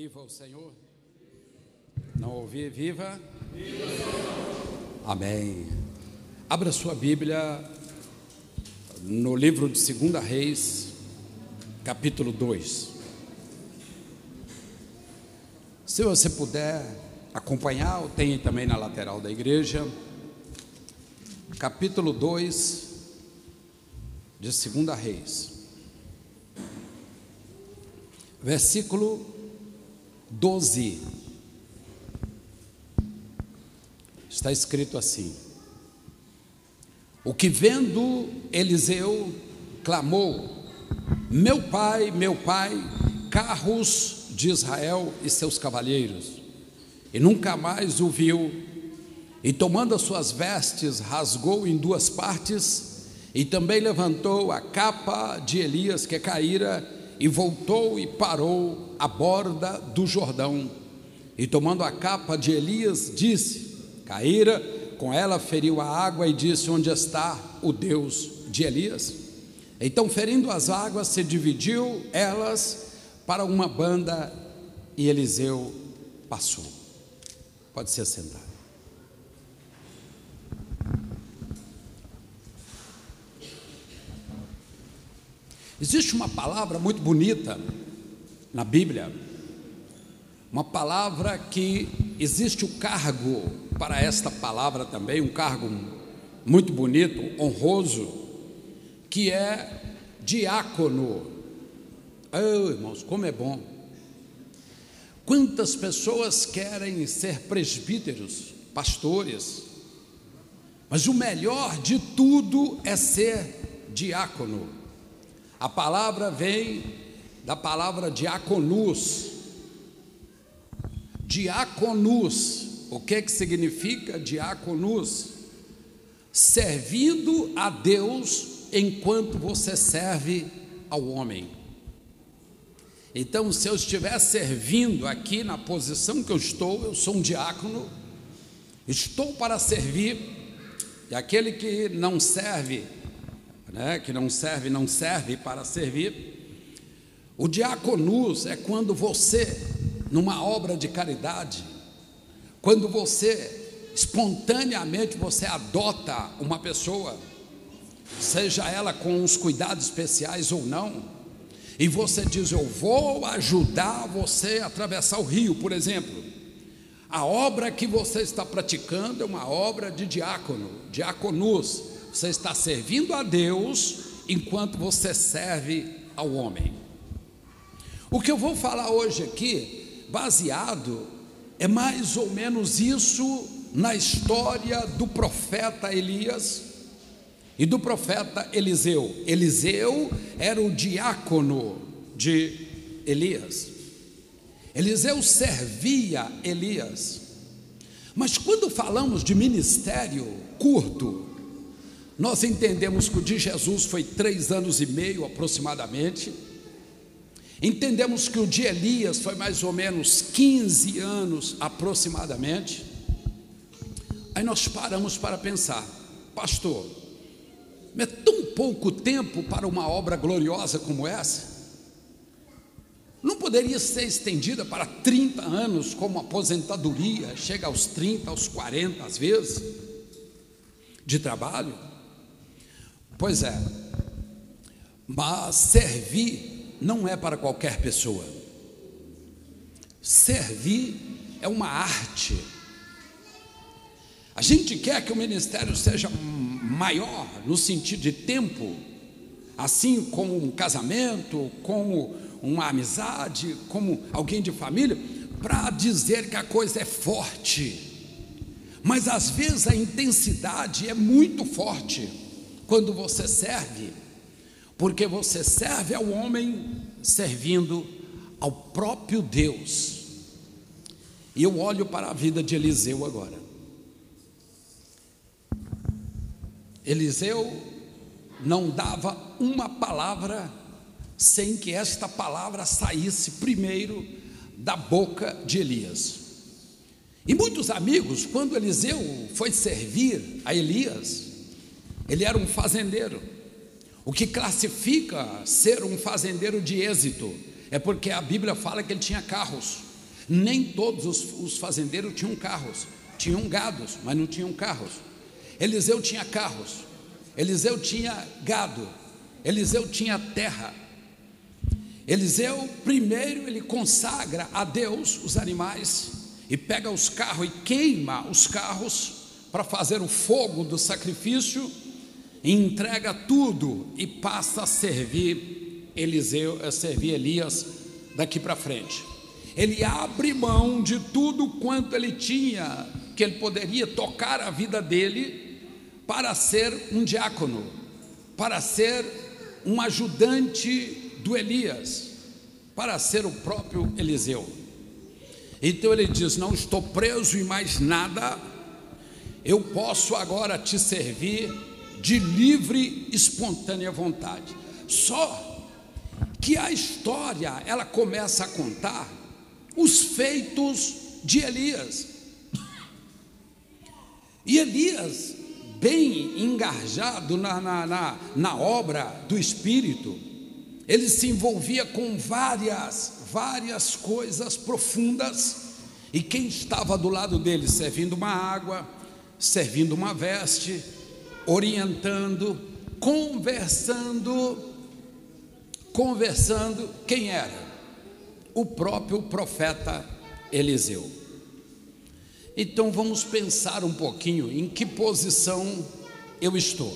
Viva o Senhor. Não ouvi, viva. Viva. Amém. Abra sua Bíblia no livro de 2 Reis, capítulo 2. Se você puder acompanhar, tem também na lateral da igreja, capítulo 2 de 2 Reis, versículo 12. Está escrito assim: O que vendo Eliseu clamou: Meu pai, meu pai, carros de Israel e seus cavalheiros. E nunca mais o viu. E tomando as suas vestes, rasgou em duas partes, e também levantou a capa de Elias que caíra, e voltou e parou à borda do Jordão. E tomando a capa de Elias, disse: Caíra, com ela feriu a água e disse: Onde está o Deus de Elias? Então, ferindo as águas, se dividiu elas para uma banda e Eliseu passou. Pode se assentar. Existe uma palavra muito bonita na Bíblia, uma palavra que existe o cargo para esta palavra também, um cargo muito bonito, honroso, que é diácono. Oh, irmãos, como é bom. Quantas pessoas querem ser presbíteros, pastores, mas o melhor de tudo é ser diácono. A palavra vem da palavra diaconus. Diaconus, o que que significa diaconus? Servindo a Deus enquanto você serve ao homem. Então, se eu estiver servindo aqui na posição que eu estou, eu sou um diácono, estou para servir, e aquele que não serve, né, que não serve, não serve para servir. O diaconus é quando você, numa obra de caridade, quando você espontaneamente você adota uma pessoa, seja ela com os cuidados especiais ou não, e você diz: Eu vou ajudar você a atravessar o rio, por exemplo. A obra que você está praticando é uma obra de diácono, diaconus. Você está servindo a Deus enquanto você serve ao homem. O que eu vou falar hoje aqui, baseado, é mais ou menos isso na história do profeta Elias e do profeta Eliseu. Eliseu era o diácono de Elias. Eliseu servia Elias. Mas quando falamos de ministério curto, nós entendemos que o de Jesus foi três anos e meio aproximadamente. Entendemos que o de Elias foi mais ou menos 15 anos aproximadamente. Aí nós paramos para pensar, pastor, é tão pouco tempo para uma obra gloriosa como essa? Não poderia ser estendida para 30 anos, como aposentadoria, chega aos 30, aos 40 às vezes, de trabalho? Pois é, mas servir não é para qualquer pessoa. Servir é uma arte. A gente quer que o ministério seja maior no sentido de tempo, assim como um casamento, como uma amizade, como alguém de família, para dizer que a coisa é forte. Mas às vezes a intensidade é muito forte quando você serve, porque você serve ao homem servindo ao próprio Deus. E eu olho para a vida de Eliseu agora. Eliseu não dava uma palavra sem que esta palavra saísse primeiro da boca de Elias. E muitos amigos, quando Eliseu foi servir a Elias, ele era um fazendeiro. O que classifica ser um fazendeiro de êxito é porque a Bíblia fala que ele tinha carros. Nem todos os, os fazendeiros tinham carros, tinham gados, mas não tinham carros. Eliseu tinha carros, Eliseu tinha gado, Eliseu tinha terra. Eliseu, primeiro, ele consagra a Deus os animais e pega os carros e queima os carros para fazer o fogo do sacrifício, entrega tudo e passa a servir Eliseu, a servir Elias daqui para frente. Ele abre mão de tudo quanto ele tinha, que ele poderia tocar a vida dele, para ser um diácono, para ser um ajudante do Elias, para ser o próprio Eliseu. Então ele diz: Não estou preso em mais nada, eu posso agora te servir de livre, espontânea vontade. Só que a história ela começa a contar os feitos de Elias. E Elias, bem engajado na, na, na, na obra do Espírito, ele se envolvia com várias, várias coisas profundas, e quem estava do lado dele servindo uma água, servindo uma veste, orientando, conversando, conversando, quem era? O próprio profeta Eliseu. Então vamos pensar um pouquinho em que posição eu estou.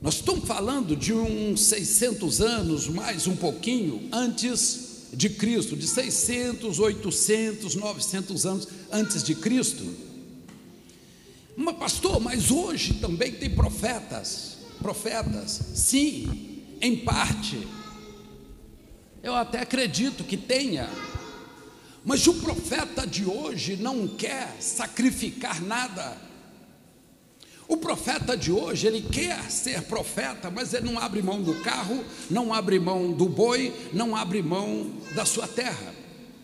Nós estamos falando de uns 600 anos, mais um pouquinho, antes de Cristo, de 600, 800, 900 anos antes de Cristo. Mas, pastor, mas hoje também tem profetas. Profetas, sim, em parte. Eu até acredito que tenha. Mas o profeta de hoje não quer sacrificar nada. O profeta de hoje, ele quer ser profeta, mas ele não abre mão do carro, não abre mão do boi, não abre mão da sua terra.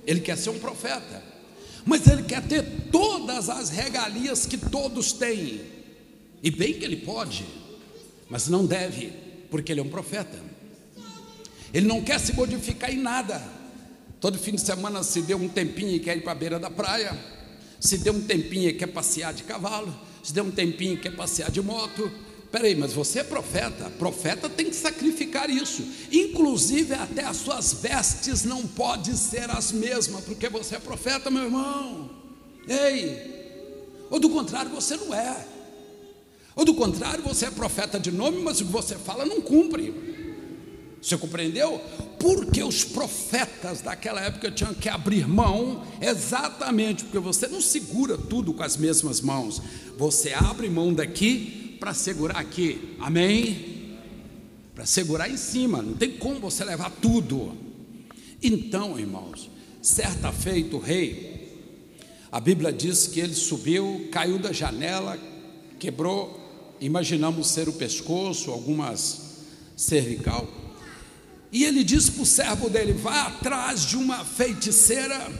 Ele quer ser um profeta mas ele quer ter todas as regalias que todos têm, e bem que ele pode, mas não deve, porque ele é um profeta. Ele não quer se modificar em nada. Todo fim de semana se deu um tempinho e quer ir para a beira da praia, se deu um tempinho e quer passear de cavalo, se deu um tempinho e quer passear de moto, Peraí, mas você é profeta, profeta tem que sacrificar isso, inclusive até as suas vestes não podem ser as mesmas, porque você é profeta, meu irmão. Ei, ou do contrário, você não é, ou do contrário, você é profeta de nome, mas o que você fala não cumpre. Você compreendeu? Porque os profetas daquela época tinham que abrir mão, exatamente porque você não segura tudo com as mesmas mãos, você abre mão daqui para segurar aqui, amém? Para segurar em cima, não tem como você levar tudo. Então, irmãos, certa feita o rei, a Bíblia diz que ele subiu, caiu da janela, quebrou, imaginamos ser o pescoço, algumas cervical, e ele disse para o servo dele: vá atrás de uma feiticeira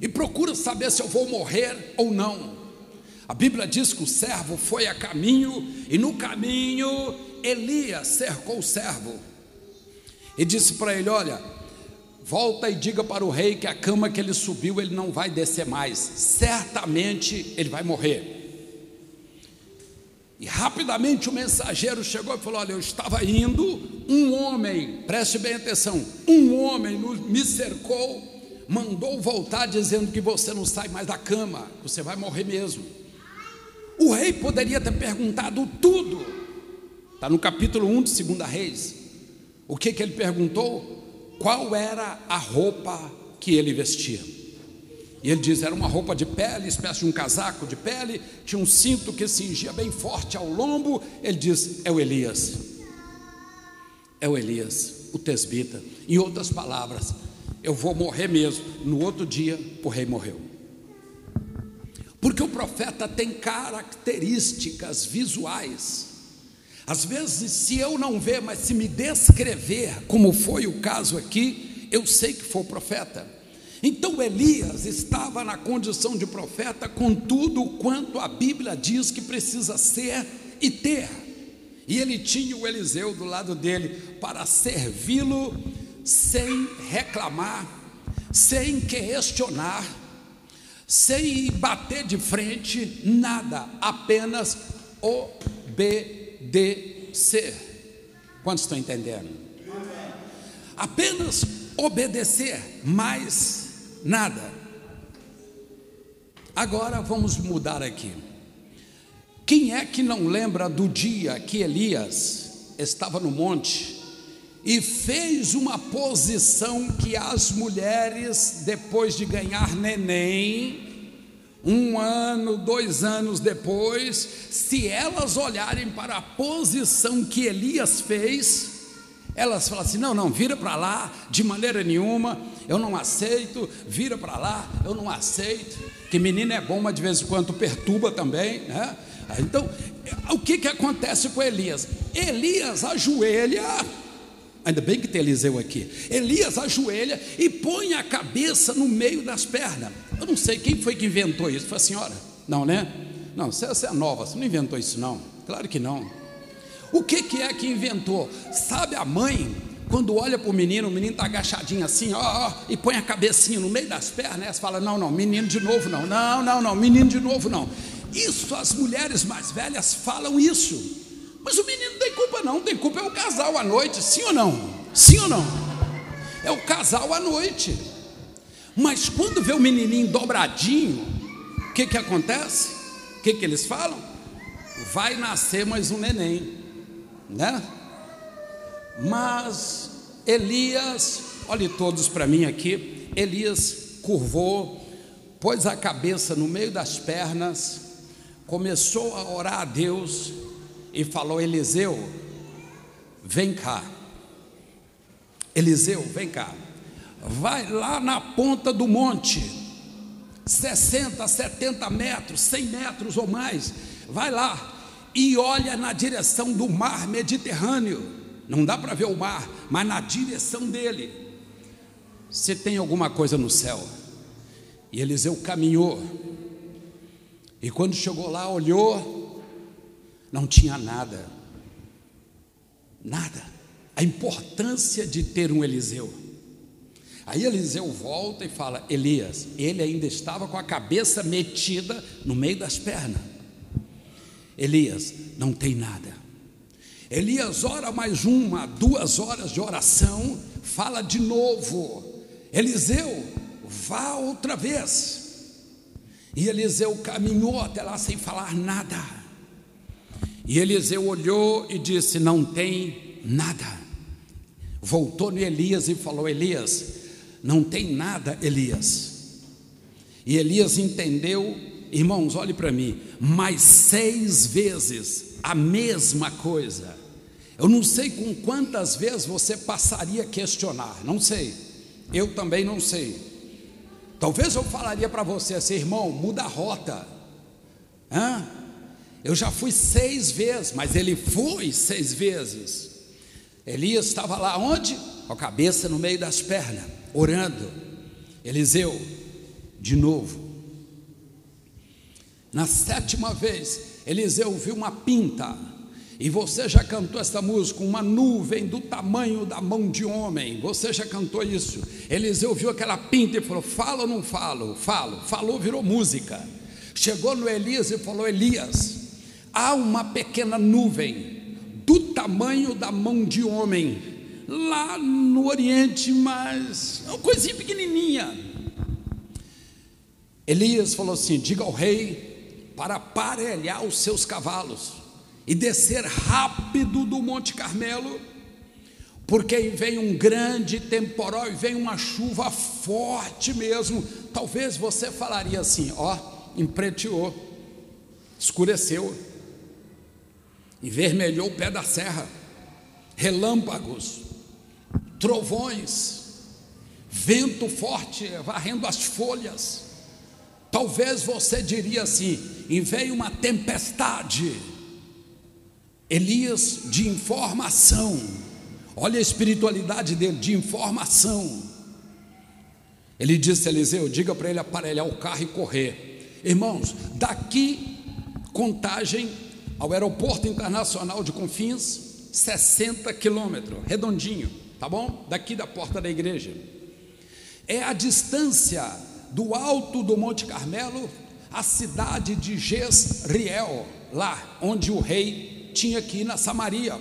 e procura saber se eu vou morrer ou não. A Bíblia diz que o servo foi a caminho e no caminho Elias cercou o servo e disse para ele: Olha, volta e diga para o rei que a cama que ele subiu ele não vai descer mais, certamente ele vai morrer. E rapidamente o mensageiro chegou e falou: Olha, eu estava indo, um homem, preste bem atenção, um homem me cercou, mandou voltar dizendo que você não sai mais da cama, você vai morrer mesmo. O rei poderia ter perguntado tudo. Está no capítulo 1 de 2 Reis. O que, que ele perguntou? Qual era a roupa que ele vestia? E ele diz: era uma roupa de pele, espécie de um casaco de pele, tinha um cinto que cingia bem forte ao lombo. Ele diz: é o Elias. É o Elias, o tesbita. Em outras palavras, eu vou morrer mesmo. No outro dia, o rei morreu. Porque o profeta tem características visuais. Às vezes, se eu não ver, mas se me descrever, como foi o caso aqui, eu sei que foi profeta. Então Elias estava na condição de profeta com tudo quanto a Bíblia diz que precisa ser e ter. E ele tinha o Eliseu do lado dele para servi-lo sem reclamar, sem questionar, sem bater de frente, nada, apenas obedecer. Quantos estão entendendo? Apenas obedecer, mais nada. Agora vamos mudar aqui. Quem é que não lembra do dia que Elias estava no monte e fez uma posição que as mulheres, depois de ganhar neném, um ano, dois anos depois, se elas olharem para a posição que Elias fez, elas falam assim: não, não, vira para lá, de maneira nenhuma, eu não aceito, vira para lá, eu não aceito. Que menino é bom, mas de vez em quando perturba também, né? Então, o que, que acontece com Elias? Elias ajoelha, ainda bem que tem Eliseu aqui. Elias ajoelha e põe a cabeça no meio das pernas. Eu não sei quem foi que inventou isso. Foi a senhora? Não, né? Não, você, é nova, você não inventou isso, não. Claro que não. O que, que é que inventou? Sabe a mãe, quando olha para o menino, o menino está agachadinho assim, ó, ó, e põe a cabecinha no meio das pernas, ela fala: não, não, menino de novo não, não, não, não, menino de novo não. Isso as mulheres mais velhas falam isso. Mas o menino não tem culpa, não. Tem culpa é o casal à noite, sim ou não? Sim ou não? É o casal à noite. Mas quando vê o menininho dobradinho, o que, que acontece? O que, que eles falam? Vai nascer mais um neném, né? Mas Elias, olhe todos para mim aqui. Elias curvou, pôs a cabeça no meio das pernas começou a orar a Deus e falou: Eliseu, vem cá. Eliseu, vem cá. Vai lá na ponta do monte, 60, 70 metros, 100 metros ou mais. Vai lá e olha na direção do mar Mediterrâneo. Não dá para ver o mar, mas na direção dele. Se tem alguma coisa no céu. E Eliseu caminhou e quando chegou lá, olhou, não tinha nada. Nada. A importância de ter um Eliseu. Aí Eliseu volta e fala: Elias, ele ainda estava com a cabeça metida no meio das pernas. Elias, não tem nada. Elias ora mais uma, duas horas de oração, fala de novo. Eliseu, vá outra vez. E Eliseu caminhou até lá sem falar nada. E Eliseu olhou e disse: Não tem nada. Voltou no Elias e falou: Elias, não tem nada, Elias. E Elias entendeu, irmãos, olhe para mim, mais seis vezes a mesma coisa. Eu não sei com quantas vezes você passaria a questionar, não sei. Eu também não sei. Talvez eu falaria para você assim, irmão, muda a rota. Hã? Eu já fui seis vezes, mas ele foi seis vezes. Elias estava lá onde? Com a cabeça no meio das pernas, orando. Eliseu, de novo. Na sétima vez, Eliseu viu uma pinta e você já cantou essa música, uma nuvem do tamanho da mão de homem. Você já cantou isso. Eliseu viu aquela pinta e falou: Fala ou não falo? Falo. Falou, virou música. Chegou no Elias e falou: Elias, há uma pequena nuvem do tamanho da mão de homem, lá no Oriente, mas é uma coisinha pequenininha. Elias falou assim: Diga ao rei para aparelhar os seus cavalos e descer rápido do Monte Carmelo, porque vem um grande temporal e vem uma chuva forte mesmo. Talvez você falaria assim: ó, empreteou, escureceu, envermelhou o pé da serra, relâmpagos, trovões, vento forte varrendo as folhas. Talvez você diria assim: e veio uma tempestade Elias de informação. Olha a espiritualidade dele, de informação. Ele disse a Eliseu: diga para ele aparelhar o carro e correr. Irmãos, daqui, contagem ao aeroporto internacional de Confins, 60 quilômetros, redondinho, tá bom? Daqui da porta da igreja. é a distância do alto do Monte Carmelo à cidade de Jezreel, lá onde o rei tinha que ir na Samaria.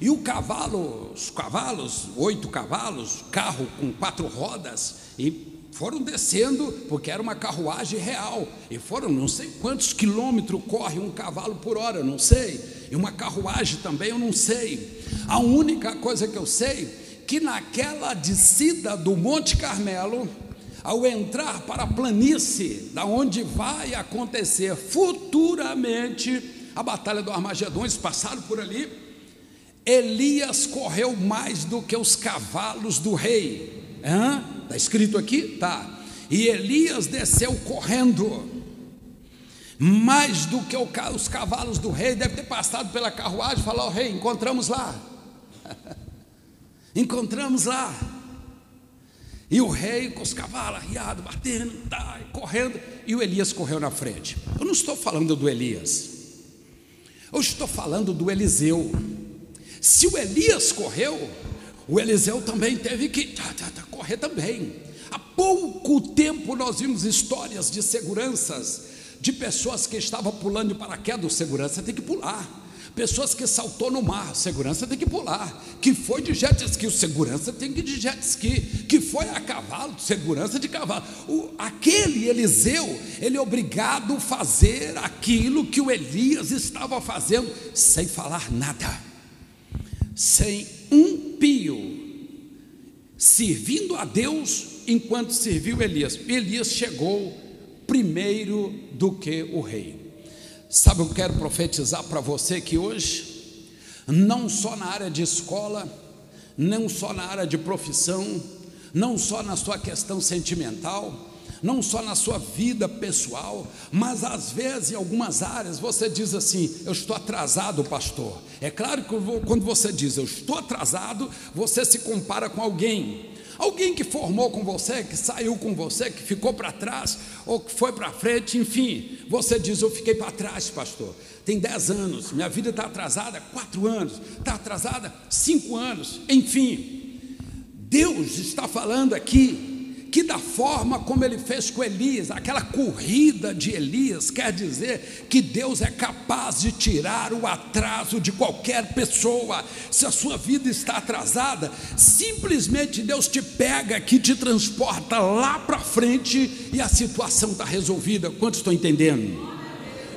E o cavalo, os cavalos, oito cavalos, carro com quatro rodas, e foram descendo, porque era uma carruagem real, e foram não sei quantos quilômetros corre um cavalo por hora, não sei, e uma carruagem também, eu não sei. A única coisa que eu sei que naquela descida do Monte Carmelo, ao entrar para a planície, da onde vai acontecer futuramente a batalha do Armagedon, eles passaram por ali. Elias correu mais do que os cavalos do rei. Está escrito aqui? Tá. E Elias desceu correndo. Mais do que os cavalos do rei, deve ter passado pela carruagem e falou: rei, encontramos lá. encontramos lá. E o rei com os cavalos arriados, batendo, tá, correndo, e o Elias correu na frente. Eu não estou falando do Elias, eu estou falando do Eliseu. Se o Elias correu, o Eliseu também teve que correr também. Há pouco tempo nós vimos histórias de seguranças, de pessoas que estavam pulando de paraquedas, segurança tem que pular. Pessoas que saltou no mar, segurança tem que pular. Que foi de jet ski, o segurança tem que ir de jet ski. Que foi a cavalo, segurança de cavalo. O, aquele Eliseu, ele é obrigado a fazer aquilo que o Elias estava fazendo, sem falar nada, sem um pio, servindo a Deus enquanto serviu Elias. Elias chegou primeiro do que o rei. Sabe, eu quero profetizar para você que hoje, não só na área de escola, não só na área de profissão, não só na sua questão sentimental, não só na sua vida pessoal, mas às vezes em algumas áreas você diz assim: Eu estou atrasado, pastor. É claro que quando você diz eu estou atrasado, você se compara com alguém Alguém que formou com você, que saiu com você, que ficou para trás, ou que foi para frente, enfim, você diz: Eu fiquei para trás, pastor. Tem dez anos, minha vida está atrasada, quatro anos, está atrasada, cinco anos, enfim. Deus está falando aqui que da forma como ele fez com Elias, aquela corrida de Elias, quer dizer que Deus é capaz de tirar o atraso de qualquer pessoa. Se a sua vida está atrasada, simplesmente Deus te pega aqui, te transporta lá para frente e a situação está resolvida. Quantos estão entendendo?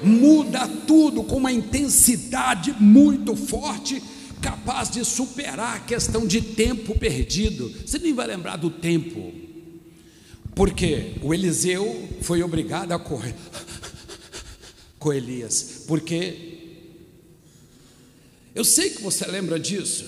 Muda tudo com uma intensidade muito forte capaz de superar a questão de tempo perdido. Você nem vai lembrar do tempo. Porque o Eliseu foi obrigado a correr com Elias, porque eu sei que você lembra disso.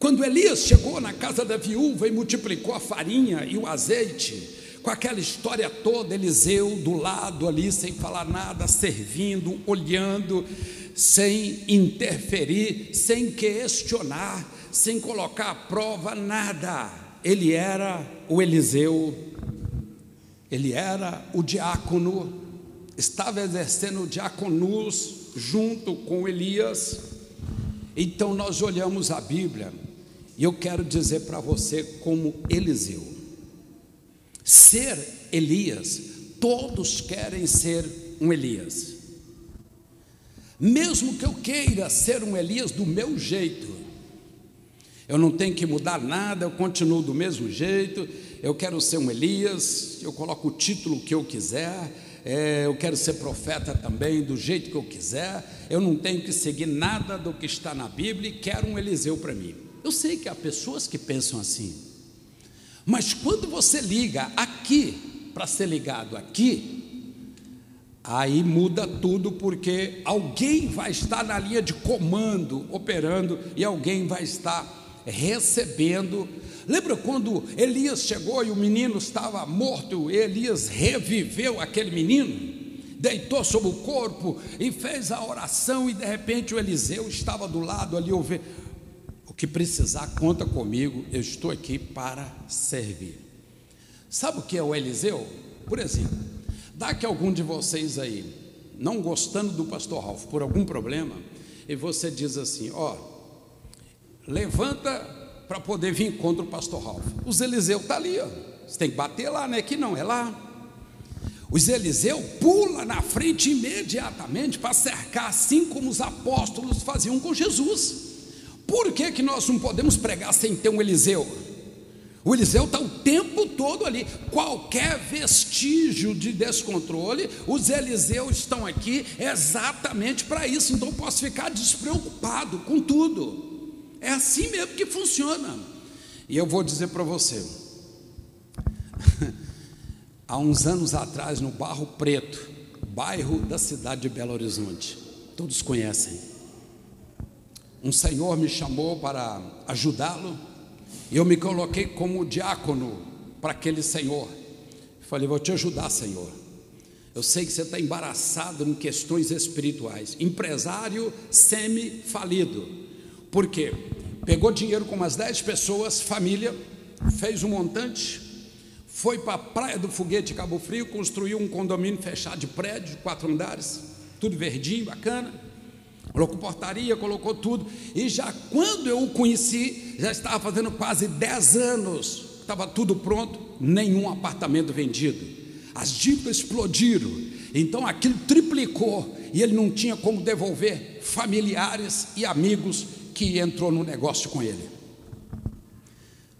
Quando Elias chegou na casa da viúva e multiplicou a farinha e o azeite, com aquela história toda, Eliseu do lado ali, sem falar nada, servindo, olhando, sem interferir, sem questionar, sem colocar à prova nada ele era o Eliseu, ele era o diácono, estava exercendo o diaconus junto com Elias. Então nós olhamos a Bíblia e eu quero dizer para você como Eliseu. Ser Elias, todos querem ser um Elias. Mesmo que eu queira ser um Elias do meu jeito, eu não tenho que mudar nada, eu continuo do mesmo jeito, eu quero ser um Elias, eu coloco o título que eu quiser, é, eu quero ser profeta também, do jeito que eu quiser, eu não tenho que seguir nada do que está na Bíblia e quero um Eliseu para mim. Eu sei que há pessoas que pensam assim, mas quando você liga aqui, para ser ligado aqui, aí muda tudo, porque alguém vai estar na linha de comando, operando, e alguém vai estar recebendo. Lembra quando Elias chegou e o menino estava morto, Elias reviveu aquele menino? Deitou sobre o corpo e fez a oração, e de repente o Eliseu estava do lado ali, ouvindo. O que precisar, conta comigo, eu estou aqui para servir. Sabe o que é o Eliseu? Por exemplo, dá que algum de vocês aí, não gostando do pastor Ralph por algum problema, e você diz assim: Ó, levanta para poder vir contra o pastor Ralph. Os Eliseu tá ali, ó. Você tem que bater lá, né? Que não, é lá. Os Eliseu pula na frente imediatamente para cercar, assim como os apóstolos faziam com Jesus. Por que, que nós não podemos pregar sem ter um Eliseu? O Eliseu está o tempo todo ali. Qualquer vestígio de descontrole, os Eliseus estão aqui exatamente para isso. Então posso ficar despreocupado com tudo. É assim mesmo que funciona. E eu vou dizer para você: há uns anos atrás, no Barro Preto, bairro da cidade de Belo Horizonte, todos conhecem. Um senhor me chamou para ajudá-lo, e eu me coloquei como diácono para aquele senhor. Falei, vou te ajudar, senhor. Eu sei que você está embaraçado em questões espirituais. Empresário semi-falido. Por quê? Pegou dinheiro com umas 10 pessoas, família, fez um montante, foi para a Praia do Foguete, Cabo Frio, construiu um condomínio fechado de prédio, quatro andares, tudo verdinho, bacana. Colocou portaria, colocou tudo. E já quando eu o conheci, já estava fazendo quase 10 anos, estava tudo pronto, nenhum apartamento vendido. As dívidas explodiram. Então aquilo triplicou e ele não tinha como devolver familiares e amigos que entrou no negócio com ele.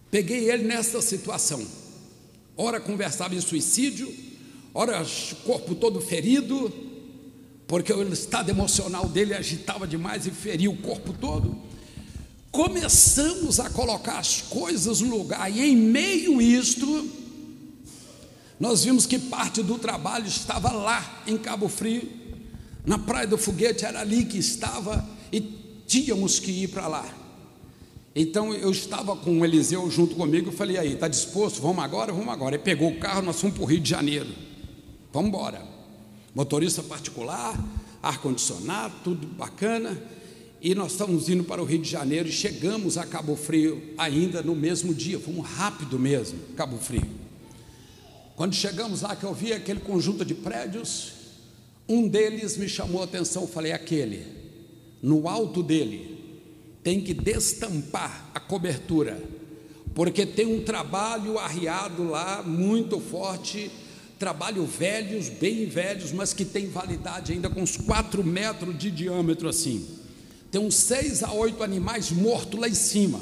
Peguei ele nessa situação ora conversava em suicídio, ora corpo todo ferido, porque o estado emocional dele agitava demais e feria o corpo todo. Começamos a colocar as coisas no lugar, e em meio a isto, nós vimos que parte do trabalho estava lá em Cabo Frio, na Praia do Foguete, era ali que estava, e tínhamos que ir para lá. Então eu estava com o Eliseu junto comigo, eu falei, aí, está disposto? Vamos agora? Vamos agora. Ele pegou o carro, nós fomos para o Rio de Janeiro. Vamos embora. Motorista particular, ar-condicionado, tudo bacana. E nós estamos indo para o Rio de Janeiro e chegamos a Cabo Frio ainda no mesmo dia, fomos rápido mesmo, Cabo Frio. Quando chegamos lá, que eu vi aquele conjunto de prédios, um deles me chamou a atenção, eu falei, aquele, no alto dele, tem que destampar a cobertura, porque tem um trabalho arriado lá muito forte, trabalho velhos, bem velhos, mas que tem validade ainda com uns 4 metros de diâmetro assim. Tem uns seis a oito animais mortos lá em cima.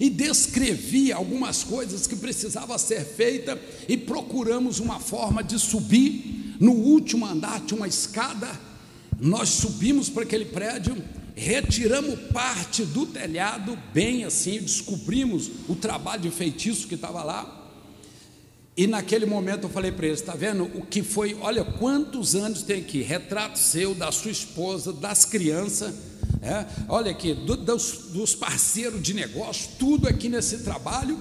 E descrevia algumas coisas que precisava ser feita e procuramos uma forma de subir. No último andar tinha uma escada. Nós subimos para aquele prédio retiramos parte do telhado, bem assim, descobrimos o trabalho de feitiço que estava lá. E naquele momento eu falei para eles: está vendo o que foi? Olha quantos anos tem aqui, retrato seu, da sua esposa, das crianças, é? olha aqui, do, dos, dos parceiros de negócio, tudo aqui nesse trabalho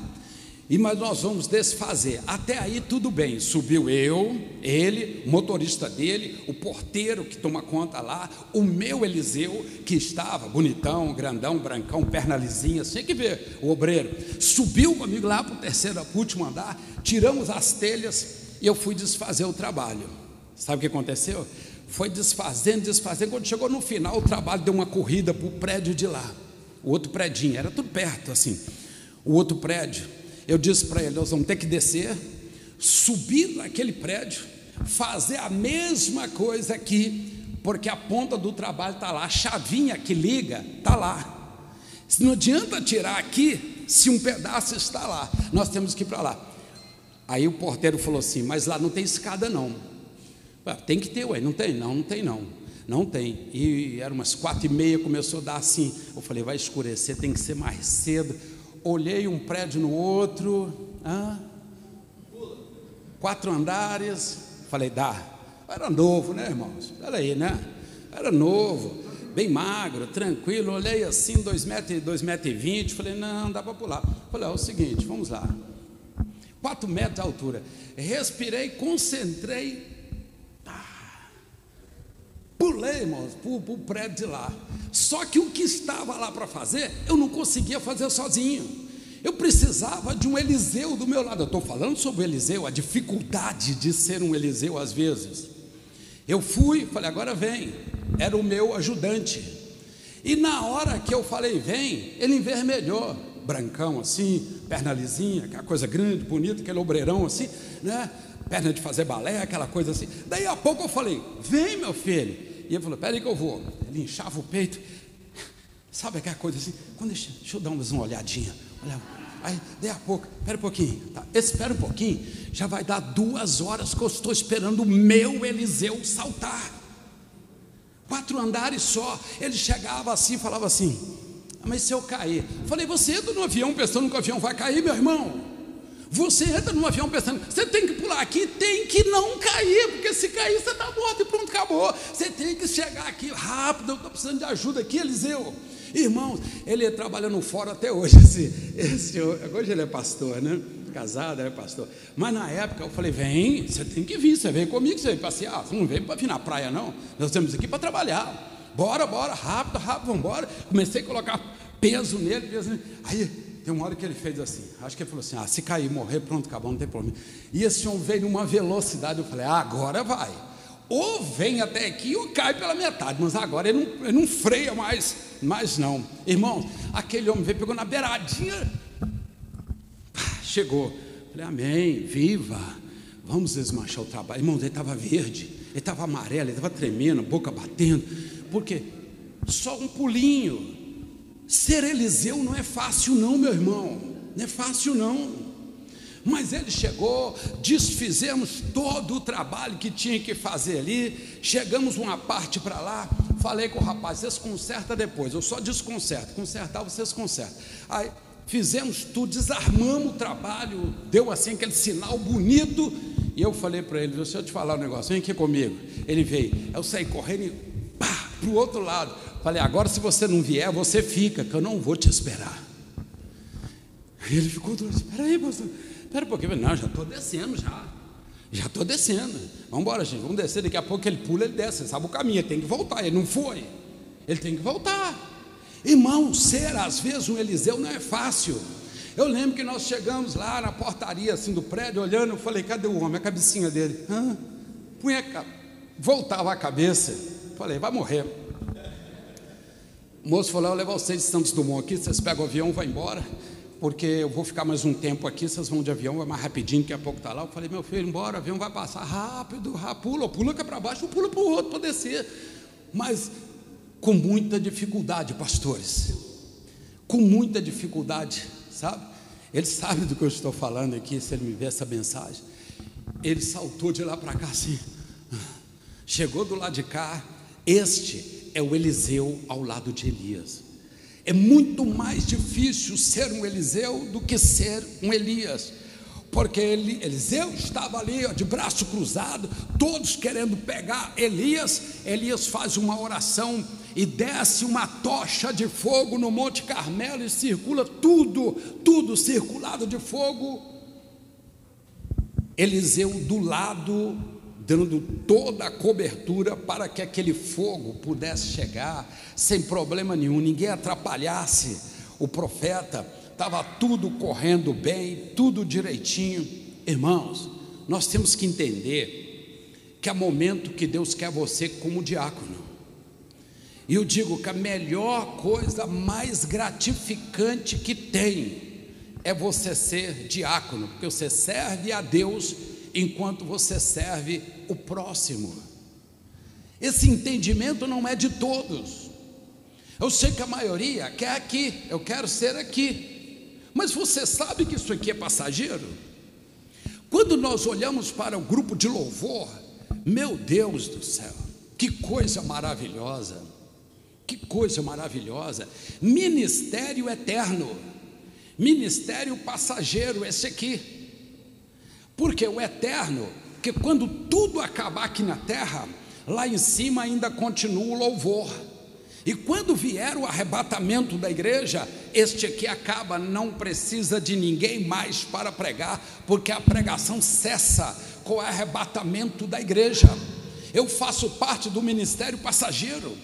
e mas nós vamos desfazer. Até aí tudo bem. Subiu eu, ele, o motorista dele, o porteiro que toma conta lá, o meu Eliseu, que estava bonitão, grandão, brancão, perna lisinha, tinha que ver o obreiro. Subiu comigo lá para o terceiro, último andar, tiramos as telhas e eu fui desfazer o trabalho. Sabe o que aconteceu? Foi desfazendo, desfazendo. Quando chegou no final, o trabalho deu uma corrida para o prédio de lá. O outro prédio, era tudo perto assim. O outro prédio eu disse para ele: nós vamos ter que descer, subir naquele prédio, fazer a mesma coisa aqui, porque a ponta do trabalho está lá, a chavinha que liga está lá. Não adianta tirar aqui se um pedaço está lá, nós temos que ir para lá. Aí o porteiro falou assim: Mas lá não tem escada, não. Tem que ter, ué, não tem? Não, não tem, não. Não tem. E era umas quatro e meia, começou a dar assim. Eu falei: Vai escurecer, tem que ser mais cedo olhei um prédio no outro, ah, quatro andares, falei, dá. Era novo, né, irmãos? Espera aí, né? Era novo, bem magro, tranquilo. Olhei assim, dois metros, dois metros e vinte. Falei, não, dá para pular. Falei, é o seguinte, vamos lá. Quatro metros de altura. Respirei, concentrei. Pulei, irmãos, para o prédio de lá. Só que o que estava lá para fazer, eu não conseguia fazer sozinho. Eu precisava de um Eliseu do meu lado. Eu estou falando sobre o Eliseu, a dificuldade de ser um Eliseu às vezes. Eu fui, falei, agora vem. Era o meu ajudante. E na hora que eu falei, vem, ele envermelhou. brancão assim, perna lisinha, aquela coisa grande, bonita, aquele obreirão assim, né? Perna de fazer balé, aquela coisa assim. Daí a pouco eu falei: Vem, meu filho. E ele falou: Peraí que eu vou. Ele inchava o peito. Sabe aquela coisa assim? Quando deixa, deixa eu dar uma olhadinha. Olha, aí, daí a pouco, espera um pouquinho. Tá, espera um pouquinho. Já vai dar duas horas que eu estou esperando o meu Eliseu saltar. Quatro andares só. Ele chegava assim, falava assim: ah, Mas se eu cair? Falei: Você entra no avião pensando que o avião vai cair, meu irmão. Você entra no avião pensando, você tem que pular aqui, tem que não cair, porque se cair você está morto e pronto, acabou. Você tem que chegar aqui rápido, eu estou precisando de ajuda aqui, Eliseu. Irmãos, ele trabalha no fórum até hoje. Esse, esse, hoje ele é pastor, né? Casado, é pastor. Mas na época eu falei: vem, você tem que vir, você vem comigo, você vem passear. Você não vem para vir na praia, não. Nós estamos aqui para trabalhar. Bora, bora, rápido, rápido, vamos embora. Comecei a colocar peso nele, peso nele. Aí tem uma hora que ele fez assim, acho que ele falou assim: ah, se cair, morrer, pronto, acabou, não tem problema. E esse homem veio numa velocidade, eu falei: ah, agora vai. Ou vem até aqui ou cai pela metade, mas agora ele não, ele não freia mais, mais não. Irmãos, aquele homem veio, pegou na beiradinha, chegou. Falei, amém, viva, vamos desmanchar o trabalho. Irmãos, ele estava verde, ele estava amarelo, ele estava tremendo, boca batendo, porque só um pulinho, Ser Eliseu não é fácil, não, meu irmão, não é fácil, não. Mas ele chegou, desfizemos todo o trabalho que tinha que fazer ali, chegamos uma parte para lá, falei com o rapaz, vocês consertam depois, eu só desconcerto, consertar vocês consertam. Aí fizemos tudo, desarmamos o trabalho, deu assim aquele sinal bonito, e eu falei para ele, deixa eu te falar um negócio, vem aqui comigo. Ele veio, eu saí correndo e pá, para o outro lado. Falei, agora se você não vier, você fica, que eu não vou te esperar. Aí ele ficou espera aí, pastor, espera um pouquinho. Não, já estou descendo já. Já estou descendo. Vamos embora, gente, vamos descer. Daqui a pouco ele pula, ele desce, sabe o caminho, ele tem que voltar. Ele não foi. Ele tem que voltar. Irmão, ser às vezes um Eliseu não é fácil. Eu lembro que nós chegamos lá na portaria assim do prédio, olhando, eu falei, cadê o homem? A cabecinha dele. Hã? Punha, voltava a cabeça. Falei, vai morrer. O moço falou: Eu levar vocês de Santos Dumont aqui, vocês pegam o avião vão embora, porque eu vou ficar mais um tempo aqui, vocês vão de avião, vai mais rapidinho, daqui a pouco está lá. Eu falei: Meu filho, embora, o avião vai passar rápido, pula, pula cá para baixo, pula para o outro para descer. Mas com muita dificuldade, pastores, com muita dificuldade, sabe? Ele sabe do que eu estou falando aqui, se ele me ver essa mensagem. Ele saltou de lá para cá assim, chegou do lado de cá, este é o Eliseu ao lado de Elias. É muito mais difícil ser um Eliseu do que ser um Elias, porque ele, Eliseu estava ali ó, de braço cruzado, todos querendo pegar Elias. Elias faz uma oração e desce uma tocha de fogo no Monte Carmelo e circula tudo, tudo circulado de fogo. Eliseu do lado dando toda a cobertura para que aquele fogo pudesse chegar sem problema nenhum, ninguém atrapalhasse o profeta, estava tudo correndo bem, tudo direitinho. Irmãos, nós temos que entender que há momento que Deus quer você como diácono. E eu digo que a melhor coisa mais gratificante que tem é você ser diácono, porque você serve a Deus enquanto você serve o próximo. Esse entendimento não é de todos. Eu sei que a maioria quer aqui, eu quero ser aqui. Mas você sabe que isso aqui é passageiro? Quando nós olhamos para o grupo de louvor, meu Deus do céu, que coisa maravilhosa, que coisa maravilhosa, ministério eterno, ministério passageiro, esse aqui. Porque o eterno, que quando tudo acabar aqui na terra, lá em cima ainda continua o louvor. E quando vier o arrebatamento da igreja, este aqui acaba, não precisa de ninguém mais para pregar, porque a pregação cessa com o arrebatamento da igreja. Eu faço parte do ministério passageiro.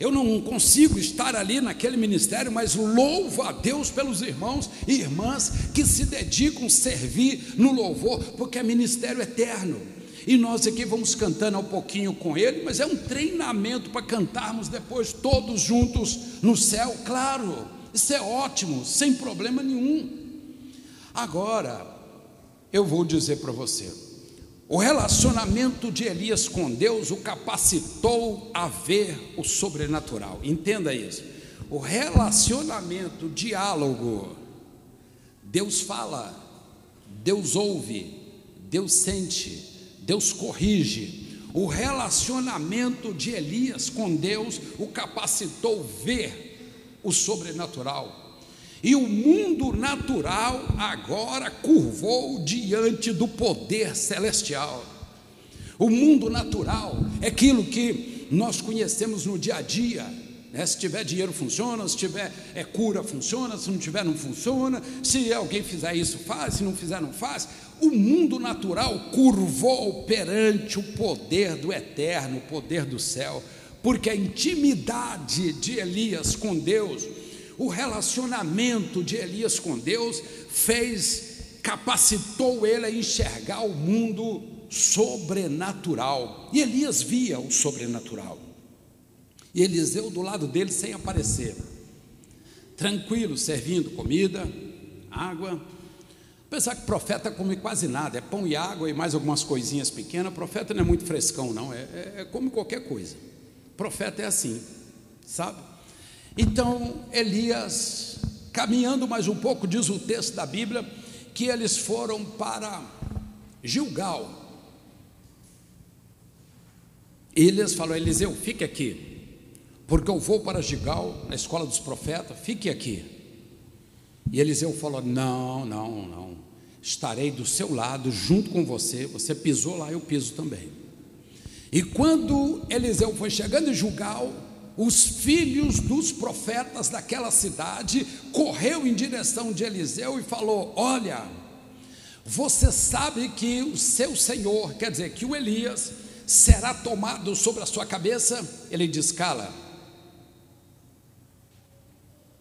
Eu não consigo estar ali naquele ministério, mas louvo a Deus pelos irmãos e irmãs que se dedicam a servir no louvor, porque é ministério eterno. E nós aqui vamos cantando um pouquinho com ele, mas é um treinamento para cantarmos depois todos juntos no céu, claro, Isso é ótimo, sem problema nenhum. Agora, eu vou dizer para você: o relacionamento de Elias com Deus o capacitou a ver o sobrenatural. Entenda isso. O relacionamento, o diálogo, Deus fala, Deus ouve, Deus sente, Deus corrige. O relacionamento de Elias com Deus o capacitou ver o sobrenatural. E o mundo natural agora curvou diante do poder celestial. O mundo natural é aquilo que nós conhecemos no dia a dia. Né? Se tiver dinheiro, funciona. Se tiver é, cura, funciona. Se não tiver, não funciona. Se alguém fizer isso, faz. Se não fizer, não faz. O mundo natural curvou perante o poder do eterno, o poder do céu, porque a intimidade de Elias com Deus o relacionamento de Elias com Deus fez, capacitou ele a enxergar o mundo sobrenatural. E Elias via o sobrenatural. E Eliseu do lado dele sem aparecer, tranquilo, servindo comida, água. Apesar que profeta come quase nada, é pão e água e mais algumas coisinhas pequenas. Profeta não é muito frescão, não, é, é, é come qualquer coisa. Profeta é assim, sabe? Então, Elias, caminhando mais um pouco, diz o texto da Bíblia, que eles foram para Gilgal. Elias falou: Eliseu, fique aqui, porque eu vou para Gilgal, na escola dos profetas, fique aqui. E Eliseu falou: Não, não, não, estarei do seu lado, junto com você. Você pisou lá, eu piso também. E quando Eliseu foi chegando em Gilgal, os filhos dos profetas daquela cidade, correu em direção de Eliseu e falou: Olha, você sabe que o seu senhor, quer dizer, que o Elias, será tomado sobre a sua cabeça? Ele diz: Cala,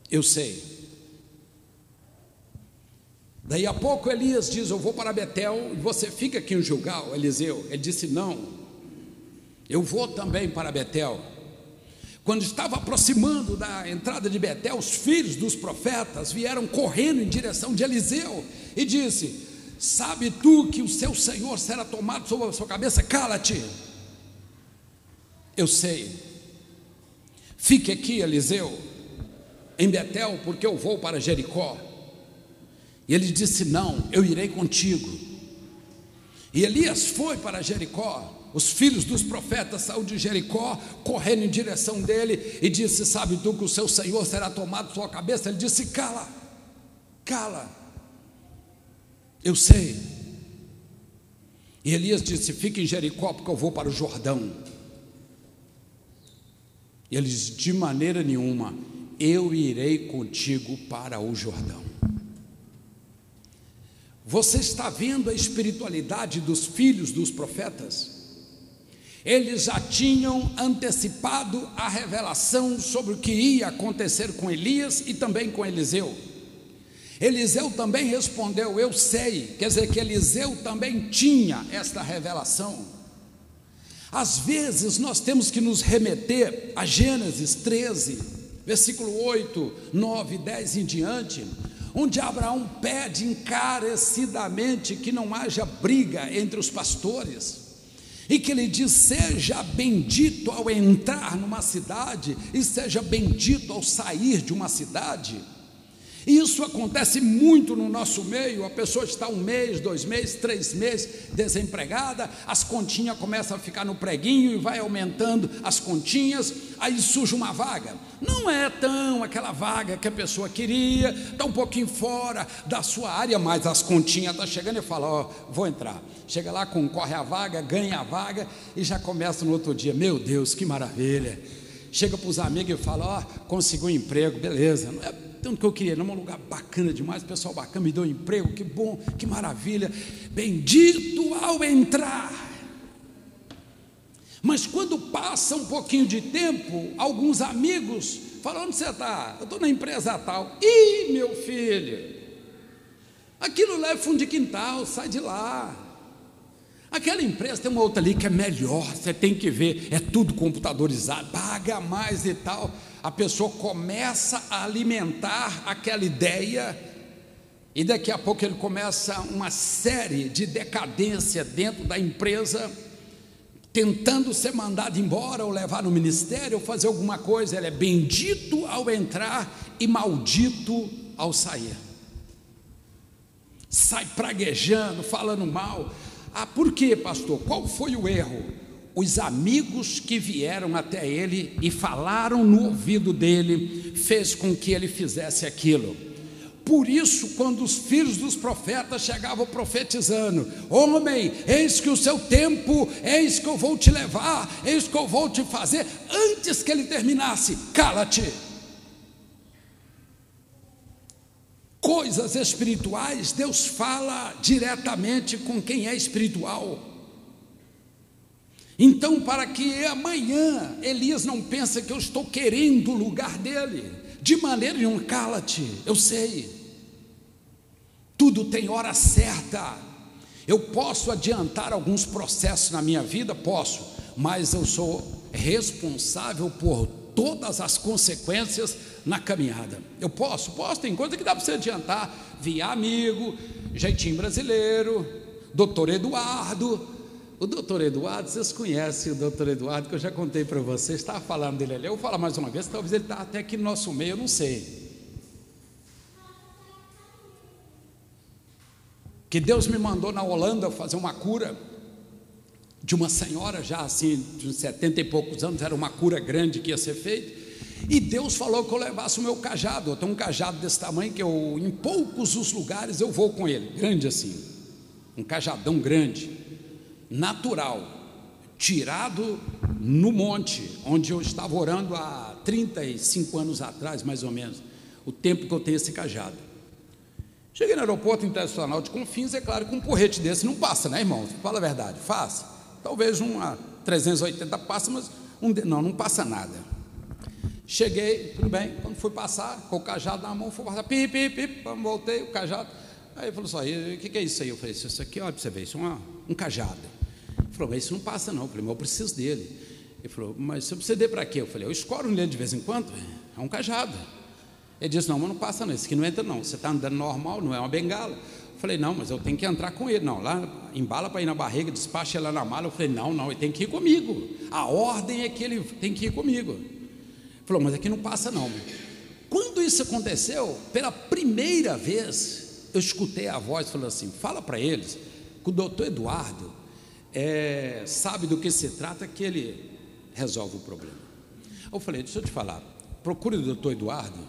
eu sei. Daí a pouco Elias diz: Eu vou para Betel e você fica aqui em Gilgal, Eliseu. Ele disse: Não, eu vou também para Betel. Quando estava aproximando da entrada de Betel, os filhos dos profetas vieram correndo em direção de Eliseu e disse: Sabe tu que o seu senhor será tomado sobre a sua cabeça? Cala-te. Eu sei. Fique aqui, Eliseu, em Betel, porque eu vou para Jericó. E ele disse: Não, eu irei contigo. E Elias foi para Jericó os filhos dos profetas saíram de Jericó, correndo em direção dele, e disse: Sabe tu que o seu senhor será tomado sua cabeça? Ele disse: Cala, cala, eu sei. E Elias disse: Fique em Jericó, porque eu vou para o Jordão. E ele disse: De maneira nenhuma, eu irei contigo para o Jordão. Você está vendo a espiritualidade dos filhos dos profetas? Eles já tinham antecipado a revelação sobre o que ia acontecer com Elias e também com Eliseu. Eliseu também respondeu: Eu sei, quer dizer que Eliseu também tinha esta revelação. Às vezes nós temos que nos remeter a Gênesis 13, versículo 8, 9, 10 em diante, onde Abraão pede encarecidamente que não haja briga entre os pastores e que ele diz: seja bendito ao entrar numa cidade e seja bendito ao sair de uma cidade. Isso acontece muito no nosso meio. A pessoa está um mês, dois meses, três meses desempregada, as continhas começam a ficar no preguinho e vai aumentando as continhas, aí surge uma vaga. Não é tão aquela vaga que a pessoa queria, está um pouquinho fora da sua área, mas as continhas estão tá chegando e fala: Ó, oh, vou entrar. Chega lá, concorre a vaga, ganha a vaga e já começa no outro dia: Meu Deus, que maravilha! Chega para os amigos e fala: Ó, oh, conseguiu um emprego, beleza. Não é tanto que eu queria, num lugar bacana demais, o pessoal bacana me deu um emprego, que bom, que maravilha. Bendito ao entrar. Mas quando passa um pouquinho de tempo, alguns amigos falam: onde você está? Eu estou na empresa tal. Ih, meu filho, aquilo lá é fundo de quintal, sai de lá. Aquela empresa tem uma outra ali que é melhor, você tem que ver, é tudo computadorizado, paga mais e tal. A pessoa começa a alimentar aquela ideia, e daqui a pouco ele começa uma série de decadência dentro da empresa, tentando ser mandado embora ou levar no ministério ou fazer alguma coisa. Ele é bendito ao entrar e maldito ao sair. Sai praguejando, falando mal ah, por quê, pastor? Qual foi o erro? Os amigos que vieram até ele e falaram no ouvido dele, fez com que ele fizesse aquilo. Por isso, quando os filhos dos profetas chegavam profetizando: Homem, eis que o seu tempo, eis que eu vou te levar, eis que eu vou te fazer, antes que ele terminasse, cala-te. coisas espirituais, Deus fala diretamente com quem é espiritual. Então, para que amanhã Elias não pense que eu estou querendo o lugar dele, de maneira nenhuma, cala-te, eu sei, tudo tem hora certa. Eu posso adiantar alguns processos na minha vida? Posso, mas eu sou responsável por todas as consequências na caminhada. Eu posso? Posso, tem coisa que dá para você adiantar. Via amigo, jeitinho brasileiro, doutor Eduardo. O doutor Eduardo, vocês conhecem o doutor Eduardo, que eu já contei para vocês, estava falando dele ali. Eu vou falar mais uma vez, talvez ele está até aqui no nosso meio, eu não sei. Que Deus me mandou na Holanda fazer uma cura de uma senhora já assim, de 70 e poucos anos, era uma cura grande que ia ser feita. E Deus falou que eu levasse o meu cajado. Eu tenho um cajado desse tamanho que eu, em poucos os lugares, eu vou com ele, grande assim, um cajadão grande, natural, tirado no monte, onde eu estava orando há 35 anos atrás, mais ou menos, o tempo que eu tenho esse cajado. Cheguei no aeroporto internacional de Confins, é claro que um porrete desse não passa, né, irmão? Fala a verdade, faça. Talvez uma 380 passa, mas um de... não, não passa nada. Cheguei, tudo bem, quando fui passar, com o cajado na mão, fui passar, pip, pip, pip, voltei, o cajado. Aí ele falou só, assim, o que, que, é isso aí? Eu falei, isso aqui, olha para você ver, isso é uma, um cajado. Ele falou, mas isso não passa não. Eu falei, mas eu preciso dele. Ele falou, mas você precisa dele para quê? Eu falei, eu escoro nele de vez em quando, é um cajado. Ele disse, não, mas não passa não, isso aqui não entra não, você está andando normal, não é uma bengala. Eu falei, não, mas eu tenho que entrar com ele. Não, lá embala para ir na barriga, despacha ele lá na mala. Eu falei, não, não, ele tem que ir comigo. A ordem é que ele tem que ir comigo. Falou, mas aqui não passa não. Quando isso aconteceu, pela primeira vez, eu escutei a voz falando assim: fala para eles que o doutor Eduardo é, sabe do que se trata, que ele resolve o problema. Eu falei: deixa eu te falar, procure o doutor Eduardo,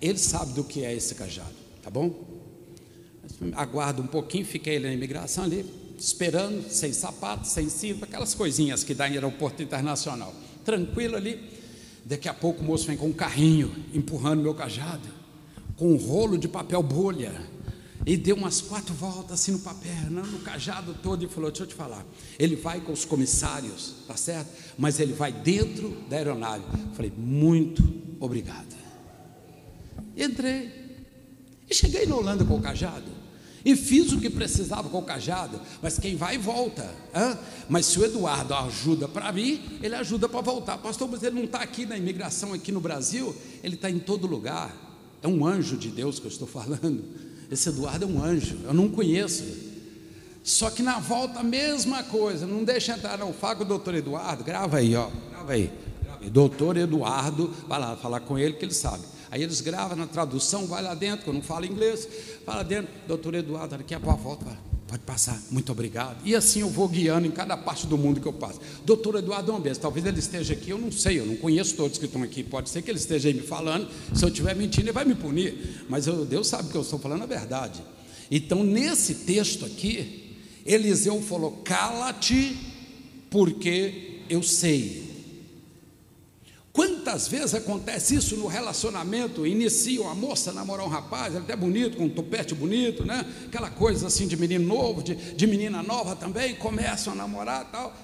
ele sabe do que é esse cajado, tá bom? Aguarda um pouquinho, ele na imigração ali, esperando, sem sapato, sem cinto, aquelas coisinhas que dá em aeroporto internacional, tranquilo ali. Daqui a pouco o moço vem com um carrinho, empurrando meu cajado, com um rolo de papel bolha, e deu umas quatro voltas assim no papel, no cajado todo, e falou: Deixa eu te falar, ele vai com os comissários, tá certo? Mas ele vai dentro da aeronave. Falei: Muito obrigado. Entrei, e cheguei na Holanda com o cajado e fiz o que precisava com o cajado, mas quem vai volta. Hã? Mas se o Eduardo ajuda para mim, ele ajuda para voltar. Pastor, mas ele não está aqui na imigração, aqui no Brasil, ele está em todo lugar. É um anjo de Deus que eu estou falando. Esse Eduardo é um anjo, eu não conheço. Só que na volta a mesma coisa, não deixa entrar, não. Fala com o doutor Eduardo, grava aí, ó, grava aí. Doutor Eduardo, vai lá falar com ele que ele sabe. Aí eles gravam na tradução, vai lá dentro, não falo inglês, fala dentro, doutor Eduardo, daqui a pouco volta, pode passar, muito obrigado. E assim eu vou guiando em cada parte do mundo que eu passo. Doutor Eduardo Ambes, talvez ele esteja aqui, eu não sei, eu não conheço todos que estão aqui, pode ser que ele esteja aí me falando, se eu estiver mentindo, ele vai me punir, mas eu, Deus sabe que eu estou falando a verdade. Então, nesse texto aqui, Eliseu falou: cala-te, porque eu sei Quantas vezes acontece isso no relacionamento? Inicia uma moça namorar um rapaz, ele é até bonito, com um topete bonito, né? Aquela coisa assim de menino novo, de, de menina nova também, começam a namorar tal.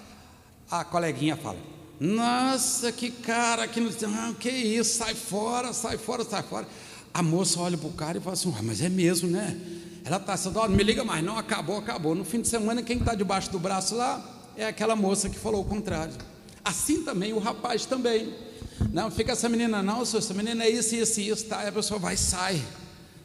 A coleguinha fala: Nossa, que cara, que, ah, que isso, sai fora, sai fora, sai fora. A moça olha para o cara e fala assim: ah, Mas é mesmo, né? Ela está assim, não me liga mais, não, acabou, acabou. No fim de semana, quem está debaixo do braço lá é aquela moça que falou o contrário. Assim também o rapaz também. Não, fica essa menina, não, essa menina é isso, isso, isso, tá? Aí a pessoa vai, sai,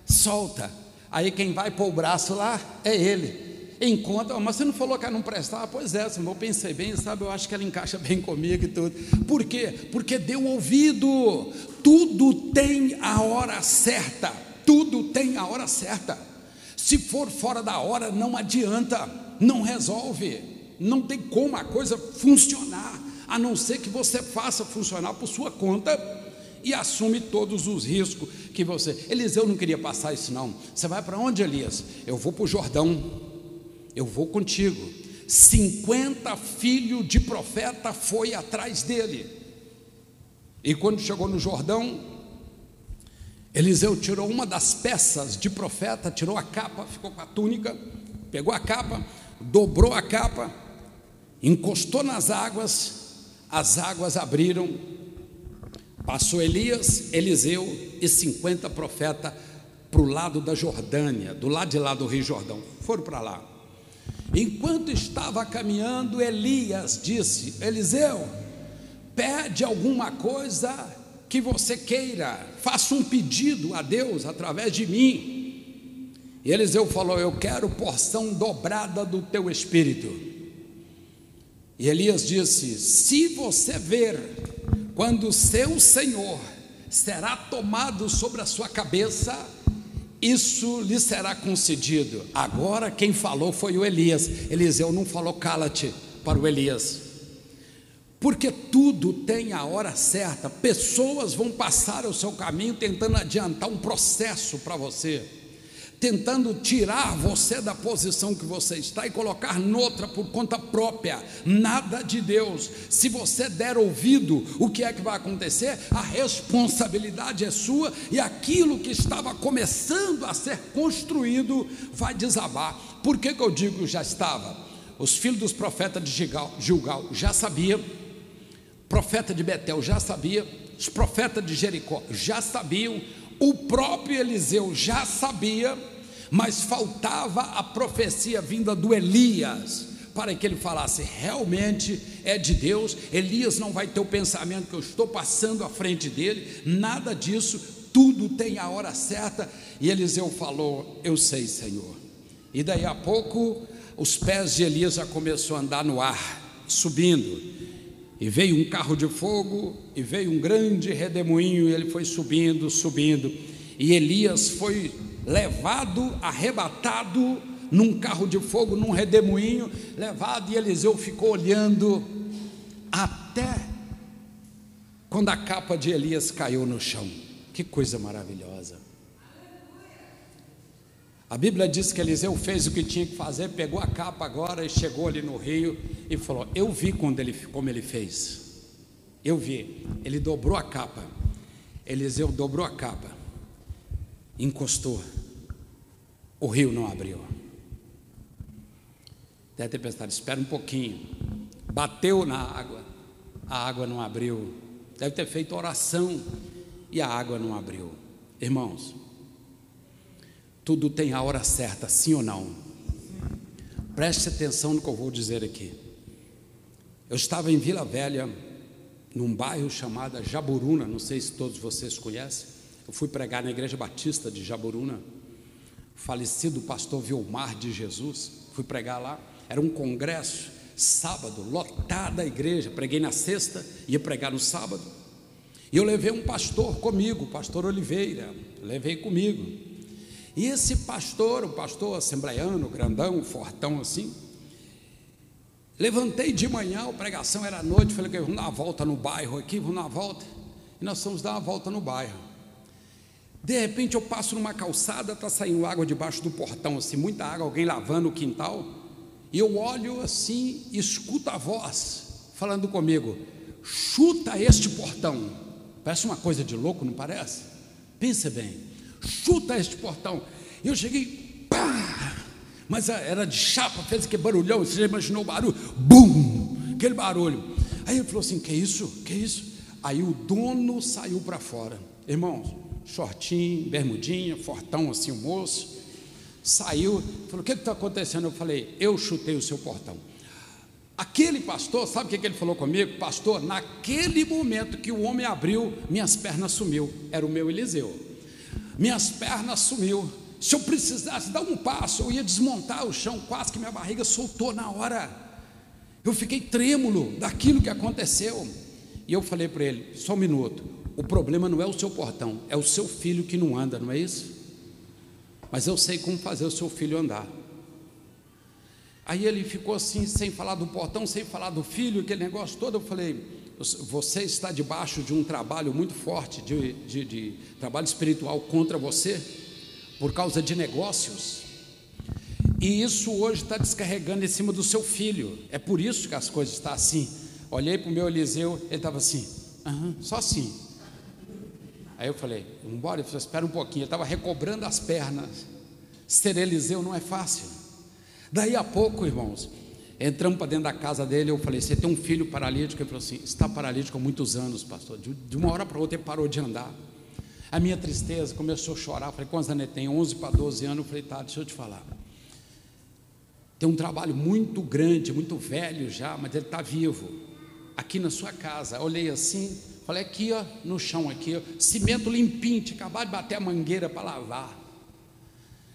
solta. Aí quem vai pôr o braço lá é ele. Encontra, mas você não falou que ela não prestava? Pois é, eu pensei bem, sabe? Eu acho que ela encaixa bem comigo e tudo. Por quê? Porque deu ouvido. Tudo tem a hora certa. Tudo tem a hora certa. Se for fora da hora, não adianta, não resolve. Não tem como a coisa funcionar, a não ser que você faça funcionar por sua conta e assume todos os riscos que você. Eliseu não queria passar isso, não. Você vai para onde, Elias? Eu vou para o Jordão eu vou contigo. 50 filhos de profeta foi atrás dele. E quando chegou no Jordão, Eliseu tirou uma das peças de profeta, tirou a capa, ficou com a túnica, pegou a capa, dobrou a capa, encostou nas águas, as águas abriram, passou Elias, Eliseu e 50 profetas para o lado da Jordânia, do lado de lá do Rio Jordão, foram para lá. Enquanto estava caminhando, Elias disse: Eliseu, pede alguma coisa que você queira, faça um pedido a Deus através de mim. E Eliseu falou: Eu quero porção dobrada do teu espírito. E Elias disse: Se você ver quando o seu Senhor será tomado sobre a sua cabeça, isso lhe será concedido. Agora quem falou foi o Elias. Eliseu não falou cala-te para o Elias. Porque tudo tem a hora certa. Pessoas vão passar o seu caminho tentando adiantar um processo para você tentando tirar você da posição que você está e colocar noutra por conta própria, nada de Deus. Se você der ouvido, o que é que vai acontecer? A responsabilidade é sua e aquilo que estava começando a ser construído vai desabar. Por que, que eu digo já estava? Os filhos dos profetas de Gilgal, Gilgal já sabiam, profeta de Betel já sabia, os profetas de Jericó já sabiam, o próprio Eliseu já sabia, mas faltava a profecia vinda do Elias, para que ele falasse: realmente é de Deus. Elias não vai ter o pensamento que eu estou passando à frente dele, nada disso, tudo tem a hora certa. E Eliseu falou: Eu sei, Senhor. E daí a pouco, os pés de Elias já começou a andar no ar, subindo. E veio um carro de fogo, e veio um grande redemoinho, e ele foi subindo, subindo. E Elias foi levado, arrebatado num carro de fogo, num redemoinho, levado, e Eliseu ficou olhando até quando a capa de Elias caiu no chão. Que coisa maravilhosa. A Bíblia diz que Eliseu fez o que tinha que fazer, pegou a capa agora e chegou ali no rio e falou: Eu vi quando ele, como ele fez. Eu vi. Ele dobrou a capa. Eliseu dobrou a capa, encostou. O rio não abriu. Deve ter pensado: espera um pouquinho. Bateu na água, a água não abriu. Deve ter feito oração e a água não abriu. Irmãos, tudo tem a hora certa, sim ou não? Preste atenção no que eu vou dizer aqui. Eu estava em Vila Velha, num bairro chamado Jaburuna, não sei se todos vocês conhecem. Eu fui pregar na Igreja Batista de Jaburuna, falecido pastor Vilmar de Jesus. Fui pregar lá, era um congresso, sábado, lotada a igreja. Preguei na sexta, ia pregar no sábado. E eu levei um pastor comigo, pastor Oliveira, levei comigo. E esse pastor, o pastor assembleiano, grandão, fortão assim, levantei de manhã, a pregação era à noite, falei que vamos dar uma volta no bairro aqui, vamos dar uma volta. E nós fomos dar uma volta no bairro. De repente eu passo numa calçada, está saindo água debaixo do portão, assim, muita água, alguém lavando o quintal. E eu olho assim, escuto a voz falando comigo: chuta este portão. Parece uma coisa de louco, não parece? Pensa bem chuta este portão. E eu cheguei, pá, mas era de chapa, fez aquele barulhão, você já imaginou o barulho? Bum, aquele barulho. Aí ele falou assim: que isso? Que isso? Aí o dono saiu para fora, irmãos, shortinho, bermudinha, fortão assim, o moço, Saiu, falou: O que está acontecendo? Eu falei: Eu chutei o seu portão. Aquele pastor, sabe o que ele falou comigo? Pastor, naquele momento que o homem abriu, minhas pernas sumiu. Era o meu Eliseu. Minhas pernas sumiu. Se eu precisasse dar um passo, eu ia desmontar o chão, quase que minha barriga soltou na hora. Eu fiquei trêmulo daquilo que aconteceu. E eu falei para ele: só um minuto, o problema não é o seu portão, é o seu filho que não anda, não é isso? Mas eu sei como fazer o seu filho andar. Aí ele ficou assim, sem falar do portão, sem falar do filho, aquele negócio todo. Eu falei: Você está debaixo de um trabalho muito forte, de, de, de trabalho espiritual contra você, por causa de negócios. E isso hoje está descarregando em cima do seu filho. É por isso que as coisas estão assim. Olhei para o meu Eliseu, ele estava assim, só assim. Aí eu falei, embora, falei, espera um pouquinho, ele estava recobrando as pernas. Ser Eliseu não é fácil. Daí a pouco, irmãos, entramos para dentro da casa dele. Eu falei: Você tem um filho paralítico? Ele falou assim: Está paralítico há muitos anos, pastor. De uma hora para outra ele parou de andar. A minha tristeza começou a chorar. Falei: Quantos anos ele tem? 11 para 12 anos. Eu falei: Tá, deixa eu te falar. Tem um trabalho muito grande, muito velho já, mas ele está vivo. Aqui na sua casa. Olhei assim, falei: Aqui, ó, no chão, aqui, ó, cimento limpinho. Tinha acabado de bater a mangueira para lavar.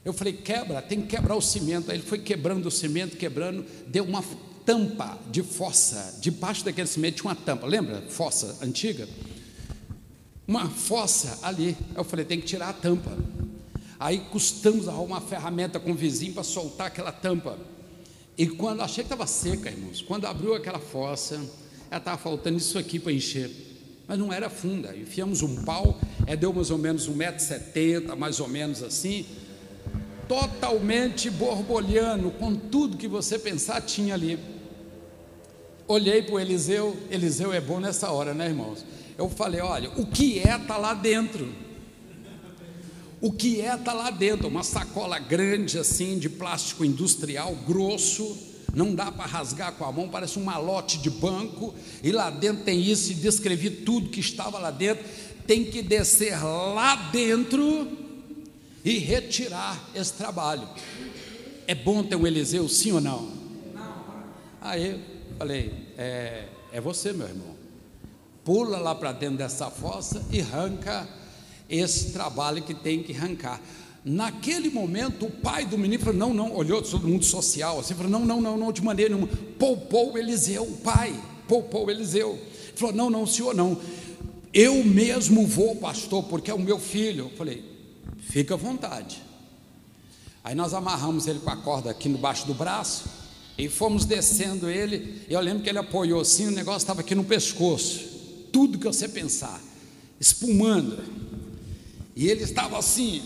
Eu falei, quebra, tem que quebrar o cimento. Aí ele foi quebrando o cimento, quebrando, deu uma tampa de fossa. Debaixo daquele cimento tinha uma tampa, lembra? Fossa antiga. Uma fossa ali. Eu falei, tem que tirar a tampa. Aí custamos arrumar uma ferramenta com o vizinho para soltar aquela tampa. E quando achei que estava seca, irmãos, quando abriu aquela fossa, ela estava faltando isso aqui para encher. Mas não era funda. Enfiamos um pau, é, deu mais ou menos 1,70m, mais ou menos assim totalmente borbulhando, com tudo que você pensar tinha ali. Olhei para o Eliseu, Eliseu é bom nessa hora, né, irmãos? Eu falei: olha, o que é está lá dentro. O que é está lá dentro, uma sacola grande assim, de plástico industrial, grosso, não dá para rasgar com a mão, parece um malote de banco, e lá dentro tem isso, e descrevi tudo que estava lá dentro, tem que descer lá dentro e retirar esse trabalho. É bom ter um Eliseu, sim ou não? Aí falei: é, é você, meu irmão. Pula lá para dentro dessa fossa e arranca esse trabalho que tem que arrancar. Naquele momento, o pai do menino falou: não, não, olhou todo mundo social assim, falou: não, não, não, não, de maneira nenhuma. Poupou Eliseu, o pai, poupou Eliseu. Falou: não, não, senhor, não. Eu mesmo vou, pastor, porque é o meu filho. Eu falei: Fica à vontade. Aí nós amarramos ele com a corda aqui no baixo do braço e fomos descendo ele. Eu lembro que ele apoiou assim, o negócio estava aqui no pescoço. Tudo que você pensar, espumando. E ele estava assim,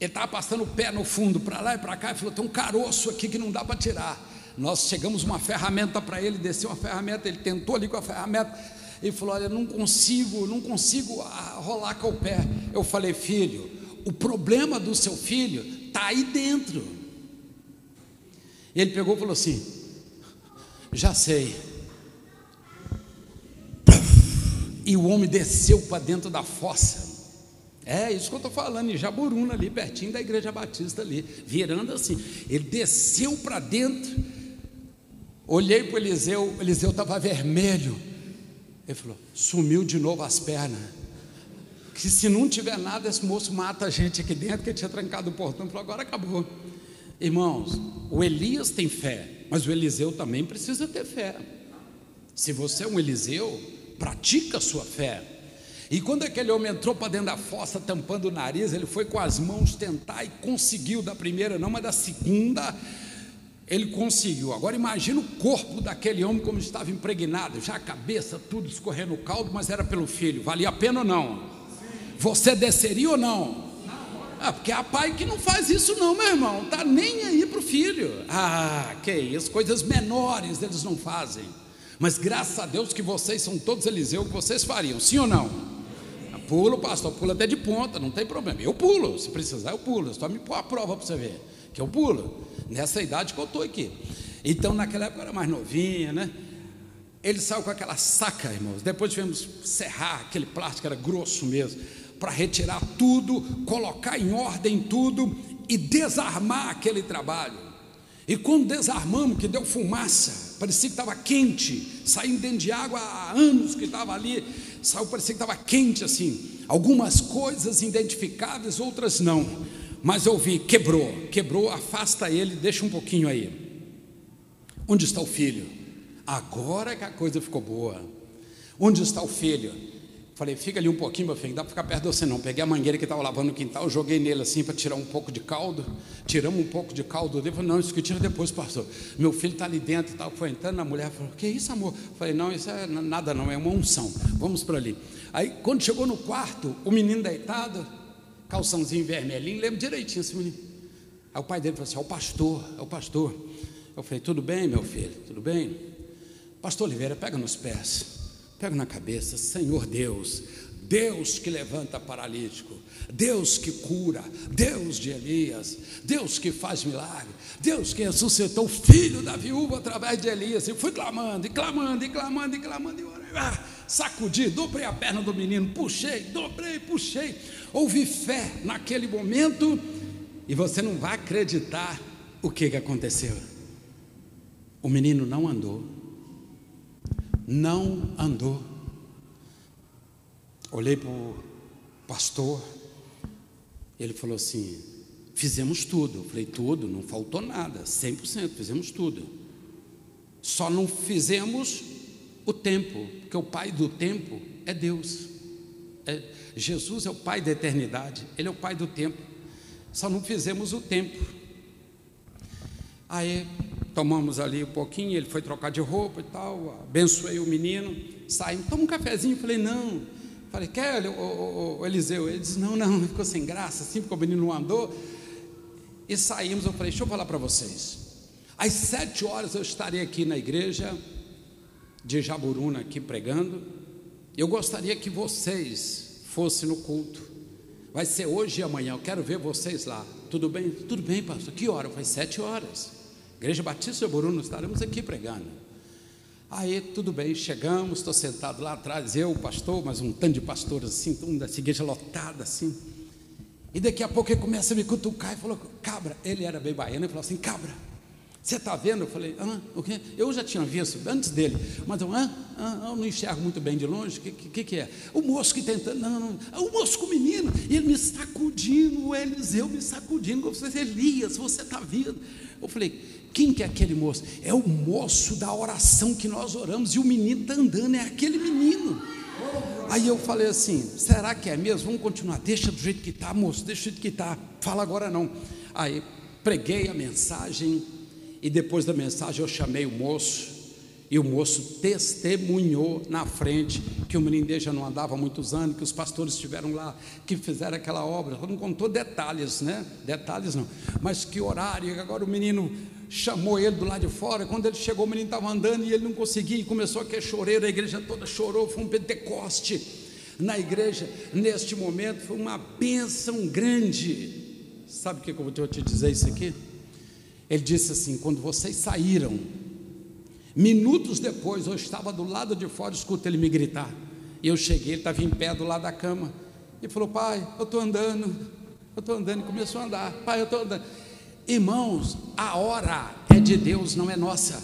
ele estava passando o pé no fundo, para lá e para cá, e falou: tem um caroço aqui que não dá para tirar. Nós chegamos uma ferramenta para ele, desceu uma ferramenta, ele tentou ali com a ferramenta, e falou: Olha, não consigo, não consigo ah, rolar com o pé. Eu falei, filho, o problema do seu filho está aí dentro. Ele pegou e falou assim: Já sei. E o homem desceu para dentro da fossa. É isso que eu estou falando, em Jaburuna, ali pertinho da igreja batista ali, virando assim. Ele desceu para dentro. Olhei para o Eliseu, o Eliseu estava vermelho. Ele falou: sumiu de novo as pernas que se não tiver nada, esse moço mata a gente aqui dentro, que tinha trancado o portão, falou, agora acabou. Irmãos, o Elias tem fé, mas o Eliseu também precisa ter fé. Se você é um Eliseu, pratica a sua fé. E quando aquele homem entrou para dentro da fossa, tampando o nariz, ele foi com as mãos tentar e conseguiu, da primeira não, mas da segunda, ele conseguiu. Agora imagina o corpo daquele homem como estava impregnado, já a cabeça, tudo escorrendo o caldo, mas era pelo filho. Valia a pena ou não? Você desceria ou não? Ah, porque há pai que não faz isso, não, meu irmão, tá nem aí para o filho. Ah, que isso, coisas menores eles não fazem. Mas graças a Deus que vocês são todos Eliseu, que vocês fariam, sim ou não? Pulo, pastor, pulo até de ponta, não tem problema. Eu pulo, se precisar, eu pulo. Só me pôr a prova para você ver, que eu pulo. Nessa idade que eu estou aqui. Então, naquela época eu era mais novinha, né? Ele saiu com aquela saca, irmãos. Depois tivemos serrar, aquele plástico era grosso mesmo para retirar tudo, colocar em ordem tudo e desarmar aquele trabalho. E quando desarmamos, que deu fumaça, parecia que estava quente, saindo dentro de água há anos que estava ali, saiu, parecia que estava quente assim. Algumas coisas identificáveis, outras não. Mas eu vi, quebrou, quebrou, afasta ele, deixa um pouquinho aí. Onde está o filho? Agora que a coisa ficou boa. Onde está o filho? Falei, fica ali um pouquinho, meu filho, não dá para ficar perto de você não. Peguei a mangueira que estava lavando no quintal, joguei nele assim para tirar um pouco de caldo. Tiramos um pouco de caldo dele. Falei, não, isso que tira depois, pastor. Meu filho está ali dentro e tal. Foi entrando, a mulher falou, que isso, amor? Falei, não, isso é nada não, é uma unção. Vamos para ali. Aí, quando chegou no quarto, o menino deitado, calçãozinho vermelhinho, lembro direitinho esse menino. Aí o pai dele falou assim, é o pastor, é o pastor. Eu falei, tudo bem, meu filho, tudo bem? Pastor Oliveira, pega nos pés. Pega na cabeça, Senhor Deus, Deus que levanta paralítico, Deus que cura, Deus de Elias, Deus que faz milagre, Deus que ressuscitou o filho da viúva através de Elias. E fui clamando, e clamando, e clamando, e clamando, e orei. Ah, sacudi, dobrei a perna do menino, puxei, dobrei, puxei. Houve fé naquele momento, e você não vai acreditar o que, que aconteceu. O menino não andou não andou. Olhei para o pastor, ele falou assim: fizemos tudo. Eu falei: tudo, não faltou nada, 100%, fizemos tudo. Só não fizemos o tempo, porque o Pai do tempo é Deus. É, Jesus é o Pai da eternidade, Ele é o Pai do tempo. Só não fizemos o tempo. Aí tomamos ali um pouquinho, ele foi trocar de roupa e tal, abençoei o menino, saímos, toma um cafezinho, falei, não, falei, quer, o, o, o, Eliseu, ele disse, não, não, ficou sem graça, assim, porque o menino não andou, e saímos, eu falei, deixa eu falar para vocês, às sete horas eu estarei aqui na igreja de Jaburuna, aqui pregando, eu gostaria que vocês fossem no culto, vai ser hoje e amanhã, eu quero ver vocês lá, tudo bem? Tudo bem, pastor, que hora? Foi sete horas, Igreja Batista de Bruno, estaremos aqui pregando. Aí, tudo bem, chegamos, estou sentado lá atrás, eu, o pastor, mas um tanto de pastores assim, um dessa igreja lotada assim. E daqui a pouco ele começa a me cutucar e falou, cabra, ele era bem baiano, ele falou assim, cabra, você está vendo? Eu falei, ah, o quê? Eu já tinha visto antes dele, mas eu, eu não enxergo muito bem de longe. O que, que, que, é? O moço que tentando, não, não, é o moço com o menino, e ele me sacudindo, o Eliseu me sacudindo, como se fosse Elias, você está vindo. Eu falei, quem que é aquele moço? É o moço da oração que nós oramos e o menino está andando, é aquele menino. Aí eu falei assim: será que é mesmo? Vamos continuar, deixa do jeito que está, moço, deixa do jeito que está, fala agora não. Aí preguei a mensagem e depois da mensagem eu chamei o moço e o moço testemunhou na frente que o menino já não andava há muitos anos, que os pastores estiveram lá, que fizeram aquela obra. Não contou detalhes, né? Detalhes não. Mas que horário, agora o menino chamou ele do lado de fora. Quando ele chegou, o menino estava andando e ele não conseguia, e começou a que choreiro, a igreja toda chorou. Foi um pentecoste na igreja neste momento. Foi uma bênção grande. Sabe o que eu vou te dizer isso aqui? Ele disse assim: quando vocês saíram Minutos depois, eu estava do lado de fora, escuta ele me gritar. E eu cheguei, ele estava em pé do lado da cama. E falou: Pai, eu estou andando, eu estou andando. E começou a andar. Pai, eu estou andando. Irmãos, a hora é de Deus, não é nossa.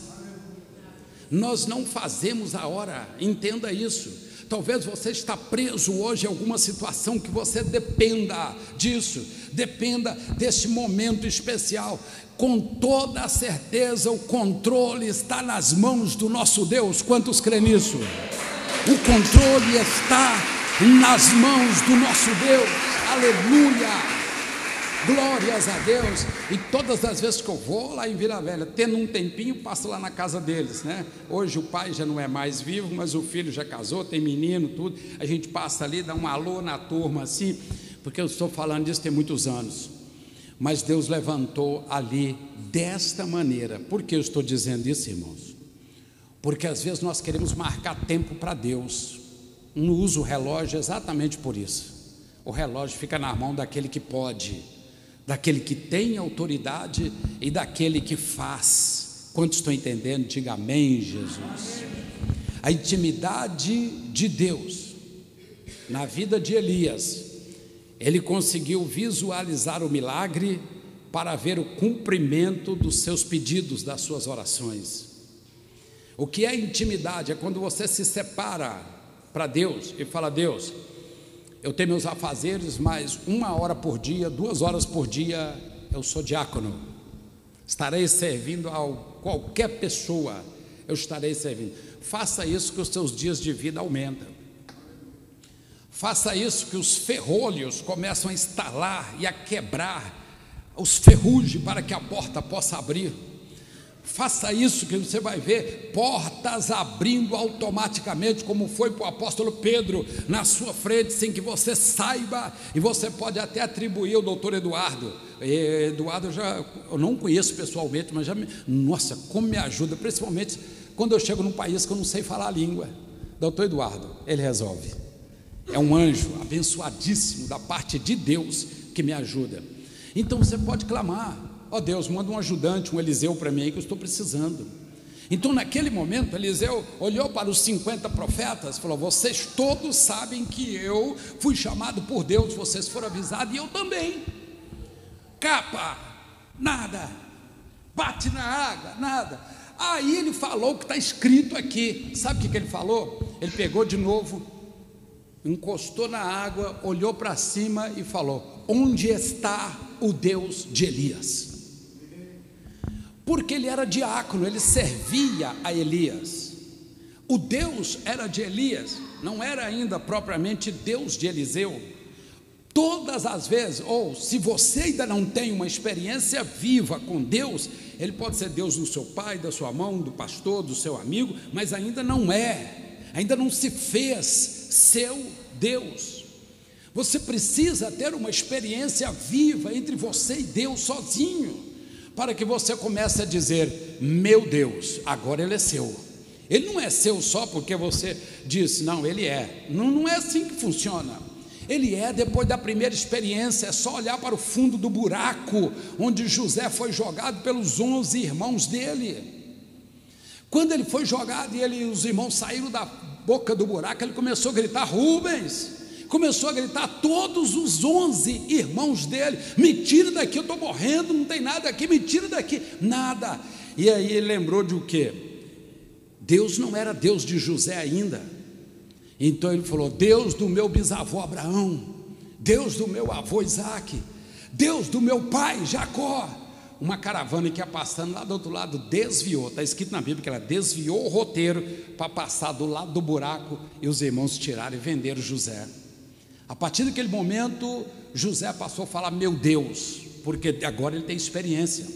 Nós não fazemos a hora, entenda isso. Talvez você está preso hoje em alguma situação que você dependa disso, dependa desse momento especial. Com toda certeza, o controle está nas mãos do nosso Deus. Quantos creem nisso? O controle está nas mãos do nosso Deus. Aleluia! Glórias a Deus. E todas as vezes que eu vou lá em Vila Velha, tendo um tempinho, passo lá na casa deles, né? Hoje o pai já não é mais vivo, mas o filho já casou, tem menino, tudo. A gente passa ali, dá um alô na turma assim, porque eu estou falando disso tem muitos anos. Mas Deus levantou ali desta maneira. Por que eu estou dizendo isso, irmãos? Porque às vezes nós queremos marcar tempo para Deus. Não usa o relógio exatamente por isso. O relógio fica na mão daquele que pode daquele que tem autoridade e daquele que faz. Quantos estão entendendo? Diga amém, Jesus. A intimidade de Deus na vida de Elias, ele conseguiu visualizar o milagre para ver o cumprimento dos seus pedidos, das suas orações. O que é intimidade? É quando você se separa para Deus e fala: Deus, eu tenho meus afazeres, mas uma hora por dia, duas horas por dia, eu sou diácono. Estarei servindo a qualquer pessoa, eu estarei servindo. Faça isso que os seus dias de vida aumentam. Faça isso que os ferrolhos começam a instalar e a quebrar os ferrugem para que a porta possa abrir. Faça isso que você vai ver portas abrindo automaticamente, como foi para o apóstolo Pedro na sua frente, sem que você saiba, e você pode até atribuir ao doutor Eduardo. Eduardo eu já eu não conheço pessoalmente, mas já me, nossa, como me ajuda, principalmente quando eu chego num país que eu não sei falar a língua. Doutor Eduardo, ele resolve. É um anjo abençoadíssimo da parte de Deus que me ajuda. Então você pode clamar: Ó oh Deus, manda um ajudante, um Eliseu para mim aí que eu estou precisando. Então, naquele momento, Eliseu olhou para os 50 profetas e falou: Vocês todos sabem que eu fui chamado por Deus, vocês foram avisados e eu também. Capa, nada. Bate na água, nada. Aí ele falou o que está escrito aqui. Sabe o que, que ele falou? Ele pegou de novo, encostou na água, olhou para cima e falou: Onde está o Deus de Elias? Porque ele era diácono, ele servia a Elias. O Deus era de Elias, não era ainda propriamente Deus de Eliseu. Todas as vezes, ou se você ainda não tem uma experiência viva com Deus, ele pode ser Deus do seu pai, da sua mão, do pastor, do seu amigo, mas ainda não é, ainda não se fez seu Deus. Você precisa ter uma experiência viva entre você e Deus sozinho, para que você comece a dizer: Meu Deus, agora Ele é seu. Ele não é seu só porque você disse, não, Ele é. Não, não é assim que funciona. Ele é depois da primeira experiência, é só olhar para o fundo do buraco onde José foi jogado pelos onze irmãos dele. Quando ele foi jogado e ele, os irmãos saíram da boca do buraco, ele começou a gritar: Rubens, começou a gritar todos os onze irmãos dele: me tira daqui, eu estou morrendo, não tem nada aqui, me tira daqui, nada. E aí ele lembrou de o que? Deus não era Deus de José ainda. Então ele falou: Deus do meu bisavô Abraão, Deus do meu avô Isaac, Deus do meu pai Jacó. Uma caravana que ia passando lá do outro lado desviou, está escrito na Bíblia que ela desviou o roteiro para passar do lado do buraco e os irmãos tiraram e venderam José. A partir daquele momento, José passou a falar: Meu Deus, porque agora ele tem experiência.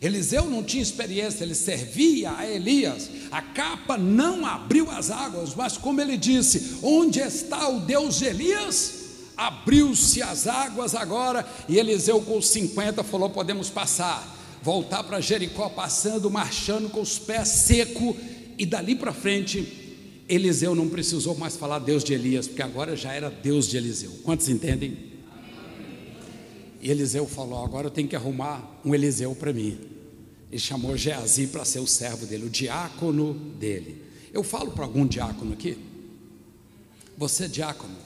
Eliseu não tinha experiência, ele servia a Elias. A capa não abriu as águas, mas como ele disse: Onde está o Deus de Elias? Abriu-se as águas agora, e Eliseu com os 50 falou: Podemos passar. Voltar para Jericó, passando, marchando com os pés secos, e dali para frente, Eliseu não precisou mais falar Deus de Elias, porque agora já era Deus de Eliseu. Quantos entendem? E Eliseu falou: Agora eu tenho que arrumar um Eliseu para mim. Ele chamou Geazi para ser o servo dele, o diácono dele. Eu falo para algum diácono aqui. Você é diácono.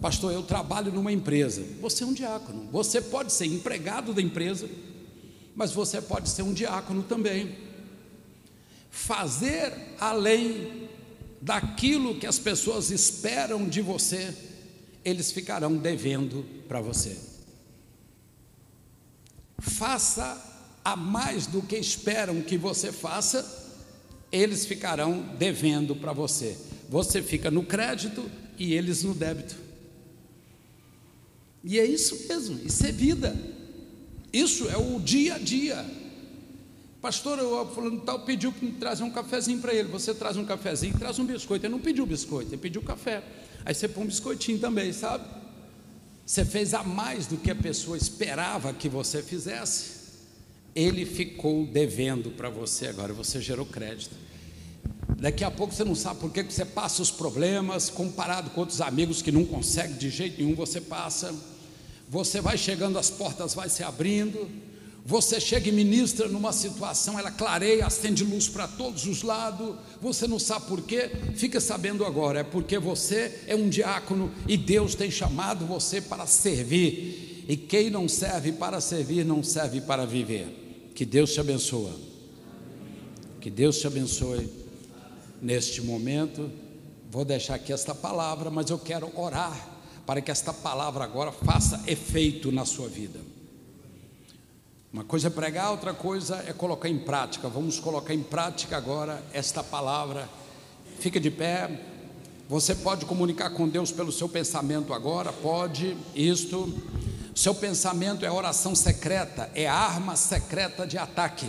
Pastor, eu trabalho numa empresa. Você é um diácono. Você pode ser empregado da empresa, mas você pode ser um diácono também. Fazer além daquilo que as pessoas esperam de você, eles ficarão devendo para você. Faça a mais do que esperam que você faça, eles ficarão devendo para você. Você fica no crédito e eles no débito. E é isso mesmo, isso é vida. Isso é o dia a dia. Pastor, o fulano tal pediu para trazer um cafezinho para ele. Você traz um cafezinho, traz um biscoito. Ele não pediu biscoito, ele pediu café. Aí você põe um biscoitinho também, sabe? Você fez a mais do que a pessoa esperava que você fizesse. Ele ficou devendo para você, agora você gerou crédito. Daqui a pouco você não sabe por que você passa os problemas, comparado com outros amigos que não conseguem de jeito nenhum, você passa. Você vai chegando, as portas vai se abrindo. Você chega e ministra numa situação, ela clareia, acende luz para todos os lados. Você não sabe por quê? Fica sabendo agora, é porque você é um diácono e Deus tem chamado você para servir. E quem não serve para servir, não serve para viver. Que Deus te abençoe. Que Deus te abençoe neste momento. Vou deixar aqui esta palavra, mas eu quero orar para que esta palavra agora faça efeito na sua vida. Uma coisa é pregar, outra coisa é colocar em prática. Vamos colocar em prática agora esta palavra. Fica de pé. Você pode comunicar com Deus pelo seu pensamento agora, pode. Isto. Seu pensamento é oração secreta, é arma secreta de ataque.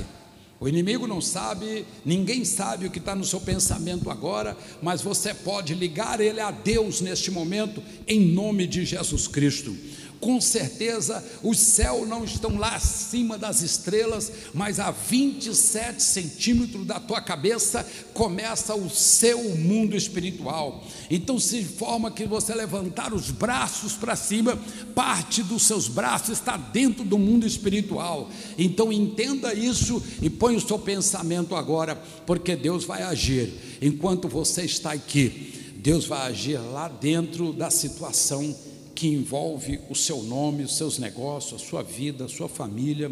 O inimigo não sabe, ninguém sabe o que está no seu pensamento agora, mas você pode ligar ele a Deus neste momento, em nome de Jesus Cristo com certeza os céus não estão lá acima das estrelas, mas a 27 centímetros da tua cabeça começa o seu mundo espiritual. Então se forma que você levantar os braços para cima, parte dos seus braços está dentro do mundo espiritual. Então entenda isso e põe o seu pensamento agora, porque Deus vai agir enquanto você está aqui. Deus vai agir lá dentro da situação que envolve o seu nome, os seus negócios, a sua vida, a sua família,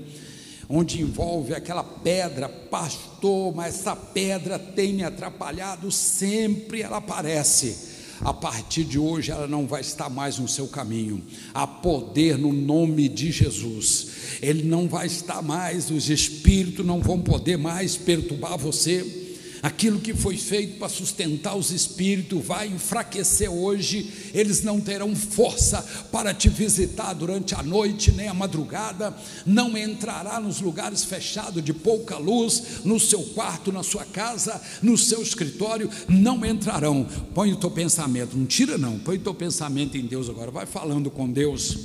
onde envolve aquela pedra, pastor, mas essa pedra tem me atrapalhado, sempre ela aparece. A partir de hoje ela não vai estar mais no seu caminho. Há poder no nome de Jesus. Ele não vai estar mais, os espíritos não vão poder mais perturbar você aquilo que foi feito para sustentar os espíritos vai enfraquecer hoje, eles não terão força para te visitar durante a noite nem a madrugada, não entrará nos lugares fechados de pouca luz, no seu quarto, na sua casa, no seu escritório, não entrarão. Põe o teu pensamento, não tira não, põe o teu pensamento em Deus. Agora, vai falando com Deus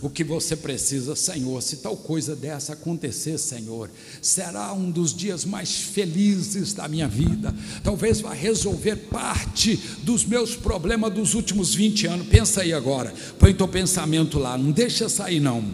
o que você precisa, Senhor. Se tal coisa dessa acontecer, Senhor, será um dos dias mais felizes da minha vida. Talvez vá resolver parte dos meus problemas dos últimos 20 anos. Pensa aí agora, põe teu pensamento lá, não deixa sair não.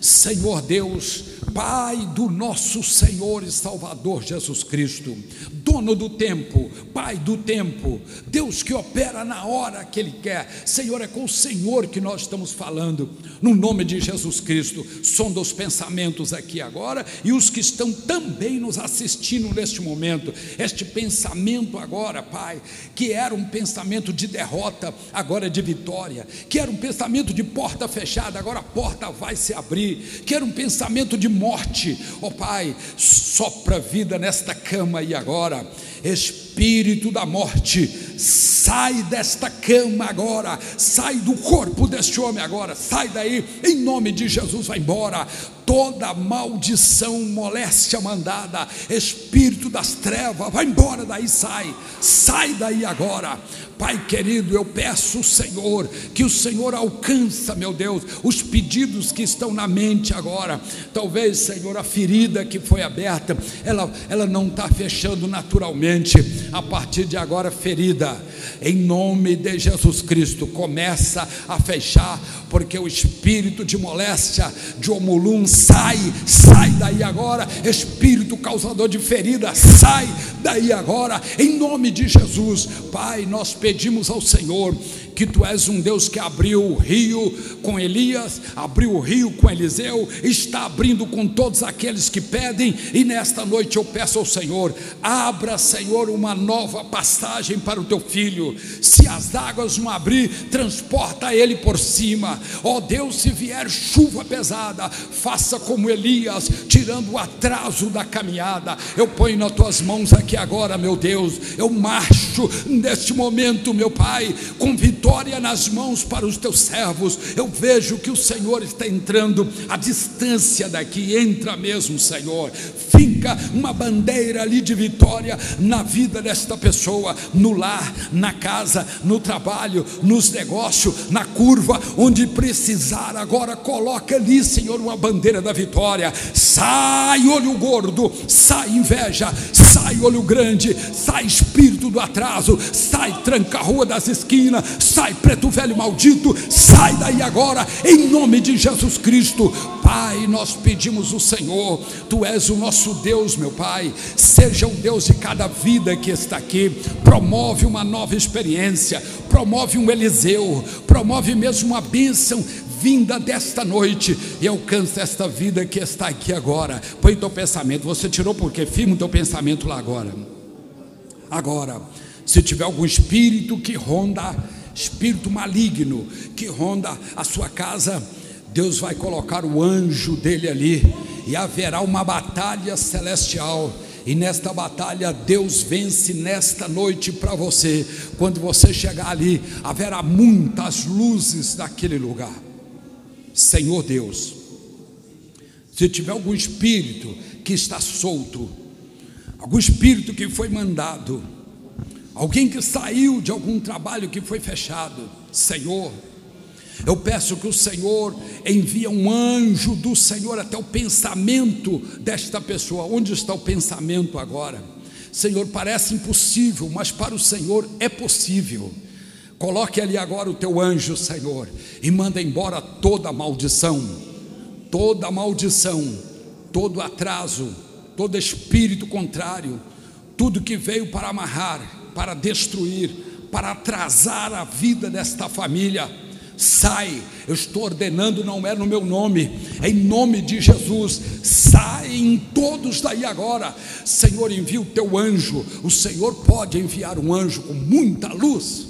Senhor Deus, Pai do nosso Senhor e Salvador Jesus Cristo, dono do tempo, Pai do tempo, Deus que opera na hora que Ele quer. Senhor, é com o Senhor que nós estamos falando, no nome de Jesus Cristo. Sonda os pensamentos aqui agora e os que estão também nos assistindo neste momento. Este pensamento agora, Pai, que era um pensamento de derrota, agora é de vitória, que era um pensamento de porta fechada, agora a porta vai se abrir, que era um pensamento de morte, oh, Pai, sopra vida nesta cama e agora, espírito da morte, sai desta cama agora, sai do corpo deste homem agora, sai daí, em nome de Jesus, vai embora. Toda maldição, moléstia mandada, espírito das trevas, vai embora daí, sai, sai daí agora. Pai querido, eu peço, Senhor, que o Senhor alcança, meu Deus, os pedidos que estão na mente agora. Talvez, Senhor, a ferida que foi aberta, ela, ela não está fechando naturalmente. A partir de agora, ferida, em nome de Jesus Cristo, começa a fechar, porque o espírito de moléstia, de omulum, sai, sai daí agora, espírito causador de ferida, sai daí agora, em nome de Jesus, Pai, nós pedimos pedimos ao Senhor que tu és um Deus que abriu o rio com Elias, abriu o rio com Eliseu, está abrindo com todos aqueles que pedem, e nesta noite eu peço ao Senhor: abra, Senhor, uma nova passagem para o teu filho. Se as águas não abrir, transporta ele por cima. Ó oh Deus, se vier chuva pesada, faça como Elias, tirando o atraso da caminhada. Eu ponho nas tuas mãos aqui agora, meu Deus, eu marcho neste momento, meu Pai, com vitória vitória nas mãos para os teus servos. Eu vejo que o Senhor está entrando a distância daqui, entra mesmo, Senhor. Fica uma bandeira ali de vitória na vida desta pessoa, no lar, na casa, no trabalho, nos negócios, na curva, onde precisar. Agora coloca ali, Senhor, uma bandeira da vitória. Sai olho gordo, sai inveja, sai olho grande, sai espírito do atraso, sai tranca-rua das esquinas, sai preto velho maldito, sai daí agora, em nome de Jesus Cristo. Pai, nós pedimos o Senhor, Tu és o nosso Deus, meu Pai, seja o Deus de cada vida que está aqui, promove uma nova experiência, promove um Eliseu, promove mesmo uma bênção vinda desta noite e alcança esta vida que está aqui agora. Põe teu pensamento, você tirou porque firma o teu pensamento lá agora. Agora, se tiver algum espírito que ronda, espírito maligno que ronda a sua casa, Deus vai colocar o anjo dele ali e haverá uma batalha celestial. E nesta batalha Deus vence nesta noite para você. Quando você chegar ali, haverá muitas luzes naquele lugar. Senhor Deus, se tiver algum espírito que está solto, algum espírito que foi mandado, alguém que saiu de algum trabalho que foi fechado, Senhor, eu peço que o Senhor envie um anjo do Senhor até o pensamento desta pessoa. Onde está o pensamento agora? Senhor, parece impossível, mas para o Senhor é possível. Coloque ali agora o teu anjo, Senhor, e manda embora toda maldição, toda maldição, todo atraso, todo espírito contrário, tudo que veio para amarrar, para destruir, para atrasar a vida desta família sai. Eu estou ordenando, não é no meu nome, é em nome de Jesus. Saem todos daí agora. Senhor, envia o teu anjo. O Senhor pode enviar um anjo com muita luz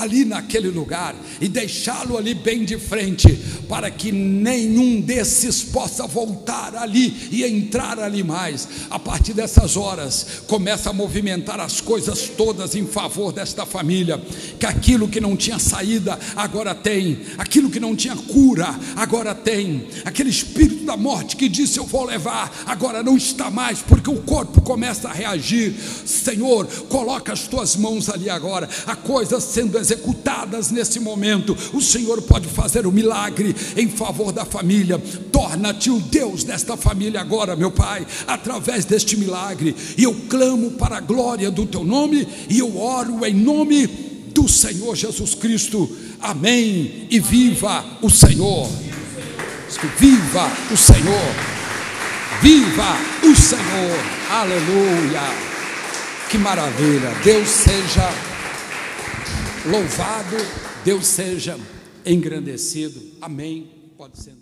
ali naquele lugar e deixá-lo ali bem de frente, para que nenhum desses possa voltar ali e entrar ali mais. A partir dessas horas, começa a movimentar as coisas todas em favor desta família, que aquilo que não tinha saída agora tem, aquilo que não tinha cura agora tem, aquele espírito da morte que disse eu vou levar, agora não está mais, porque o corpo começa a reagir. Senhor, coloca as tuas mãos ali agora, a coisa sendo executadas nesse momento. O Senhor pode fazer o um milagre em favor da família. Torna-te o Deus desta família agora, meu Pai, através deste milagre. E eu clamo para a glória do teu nome e eu oro em nome do Senhor Jesus Cristo. Amém. E viva o Senhor. Viva o Senhor. Viva o Senhor. Aleluia. Que maravilha. Deus seja Louvado Deus seja engrandecido. Amém. Pode sentar.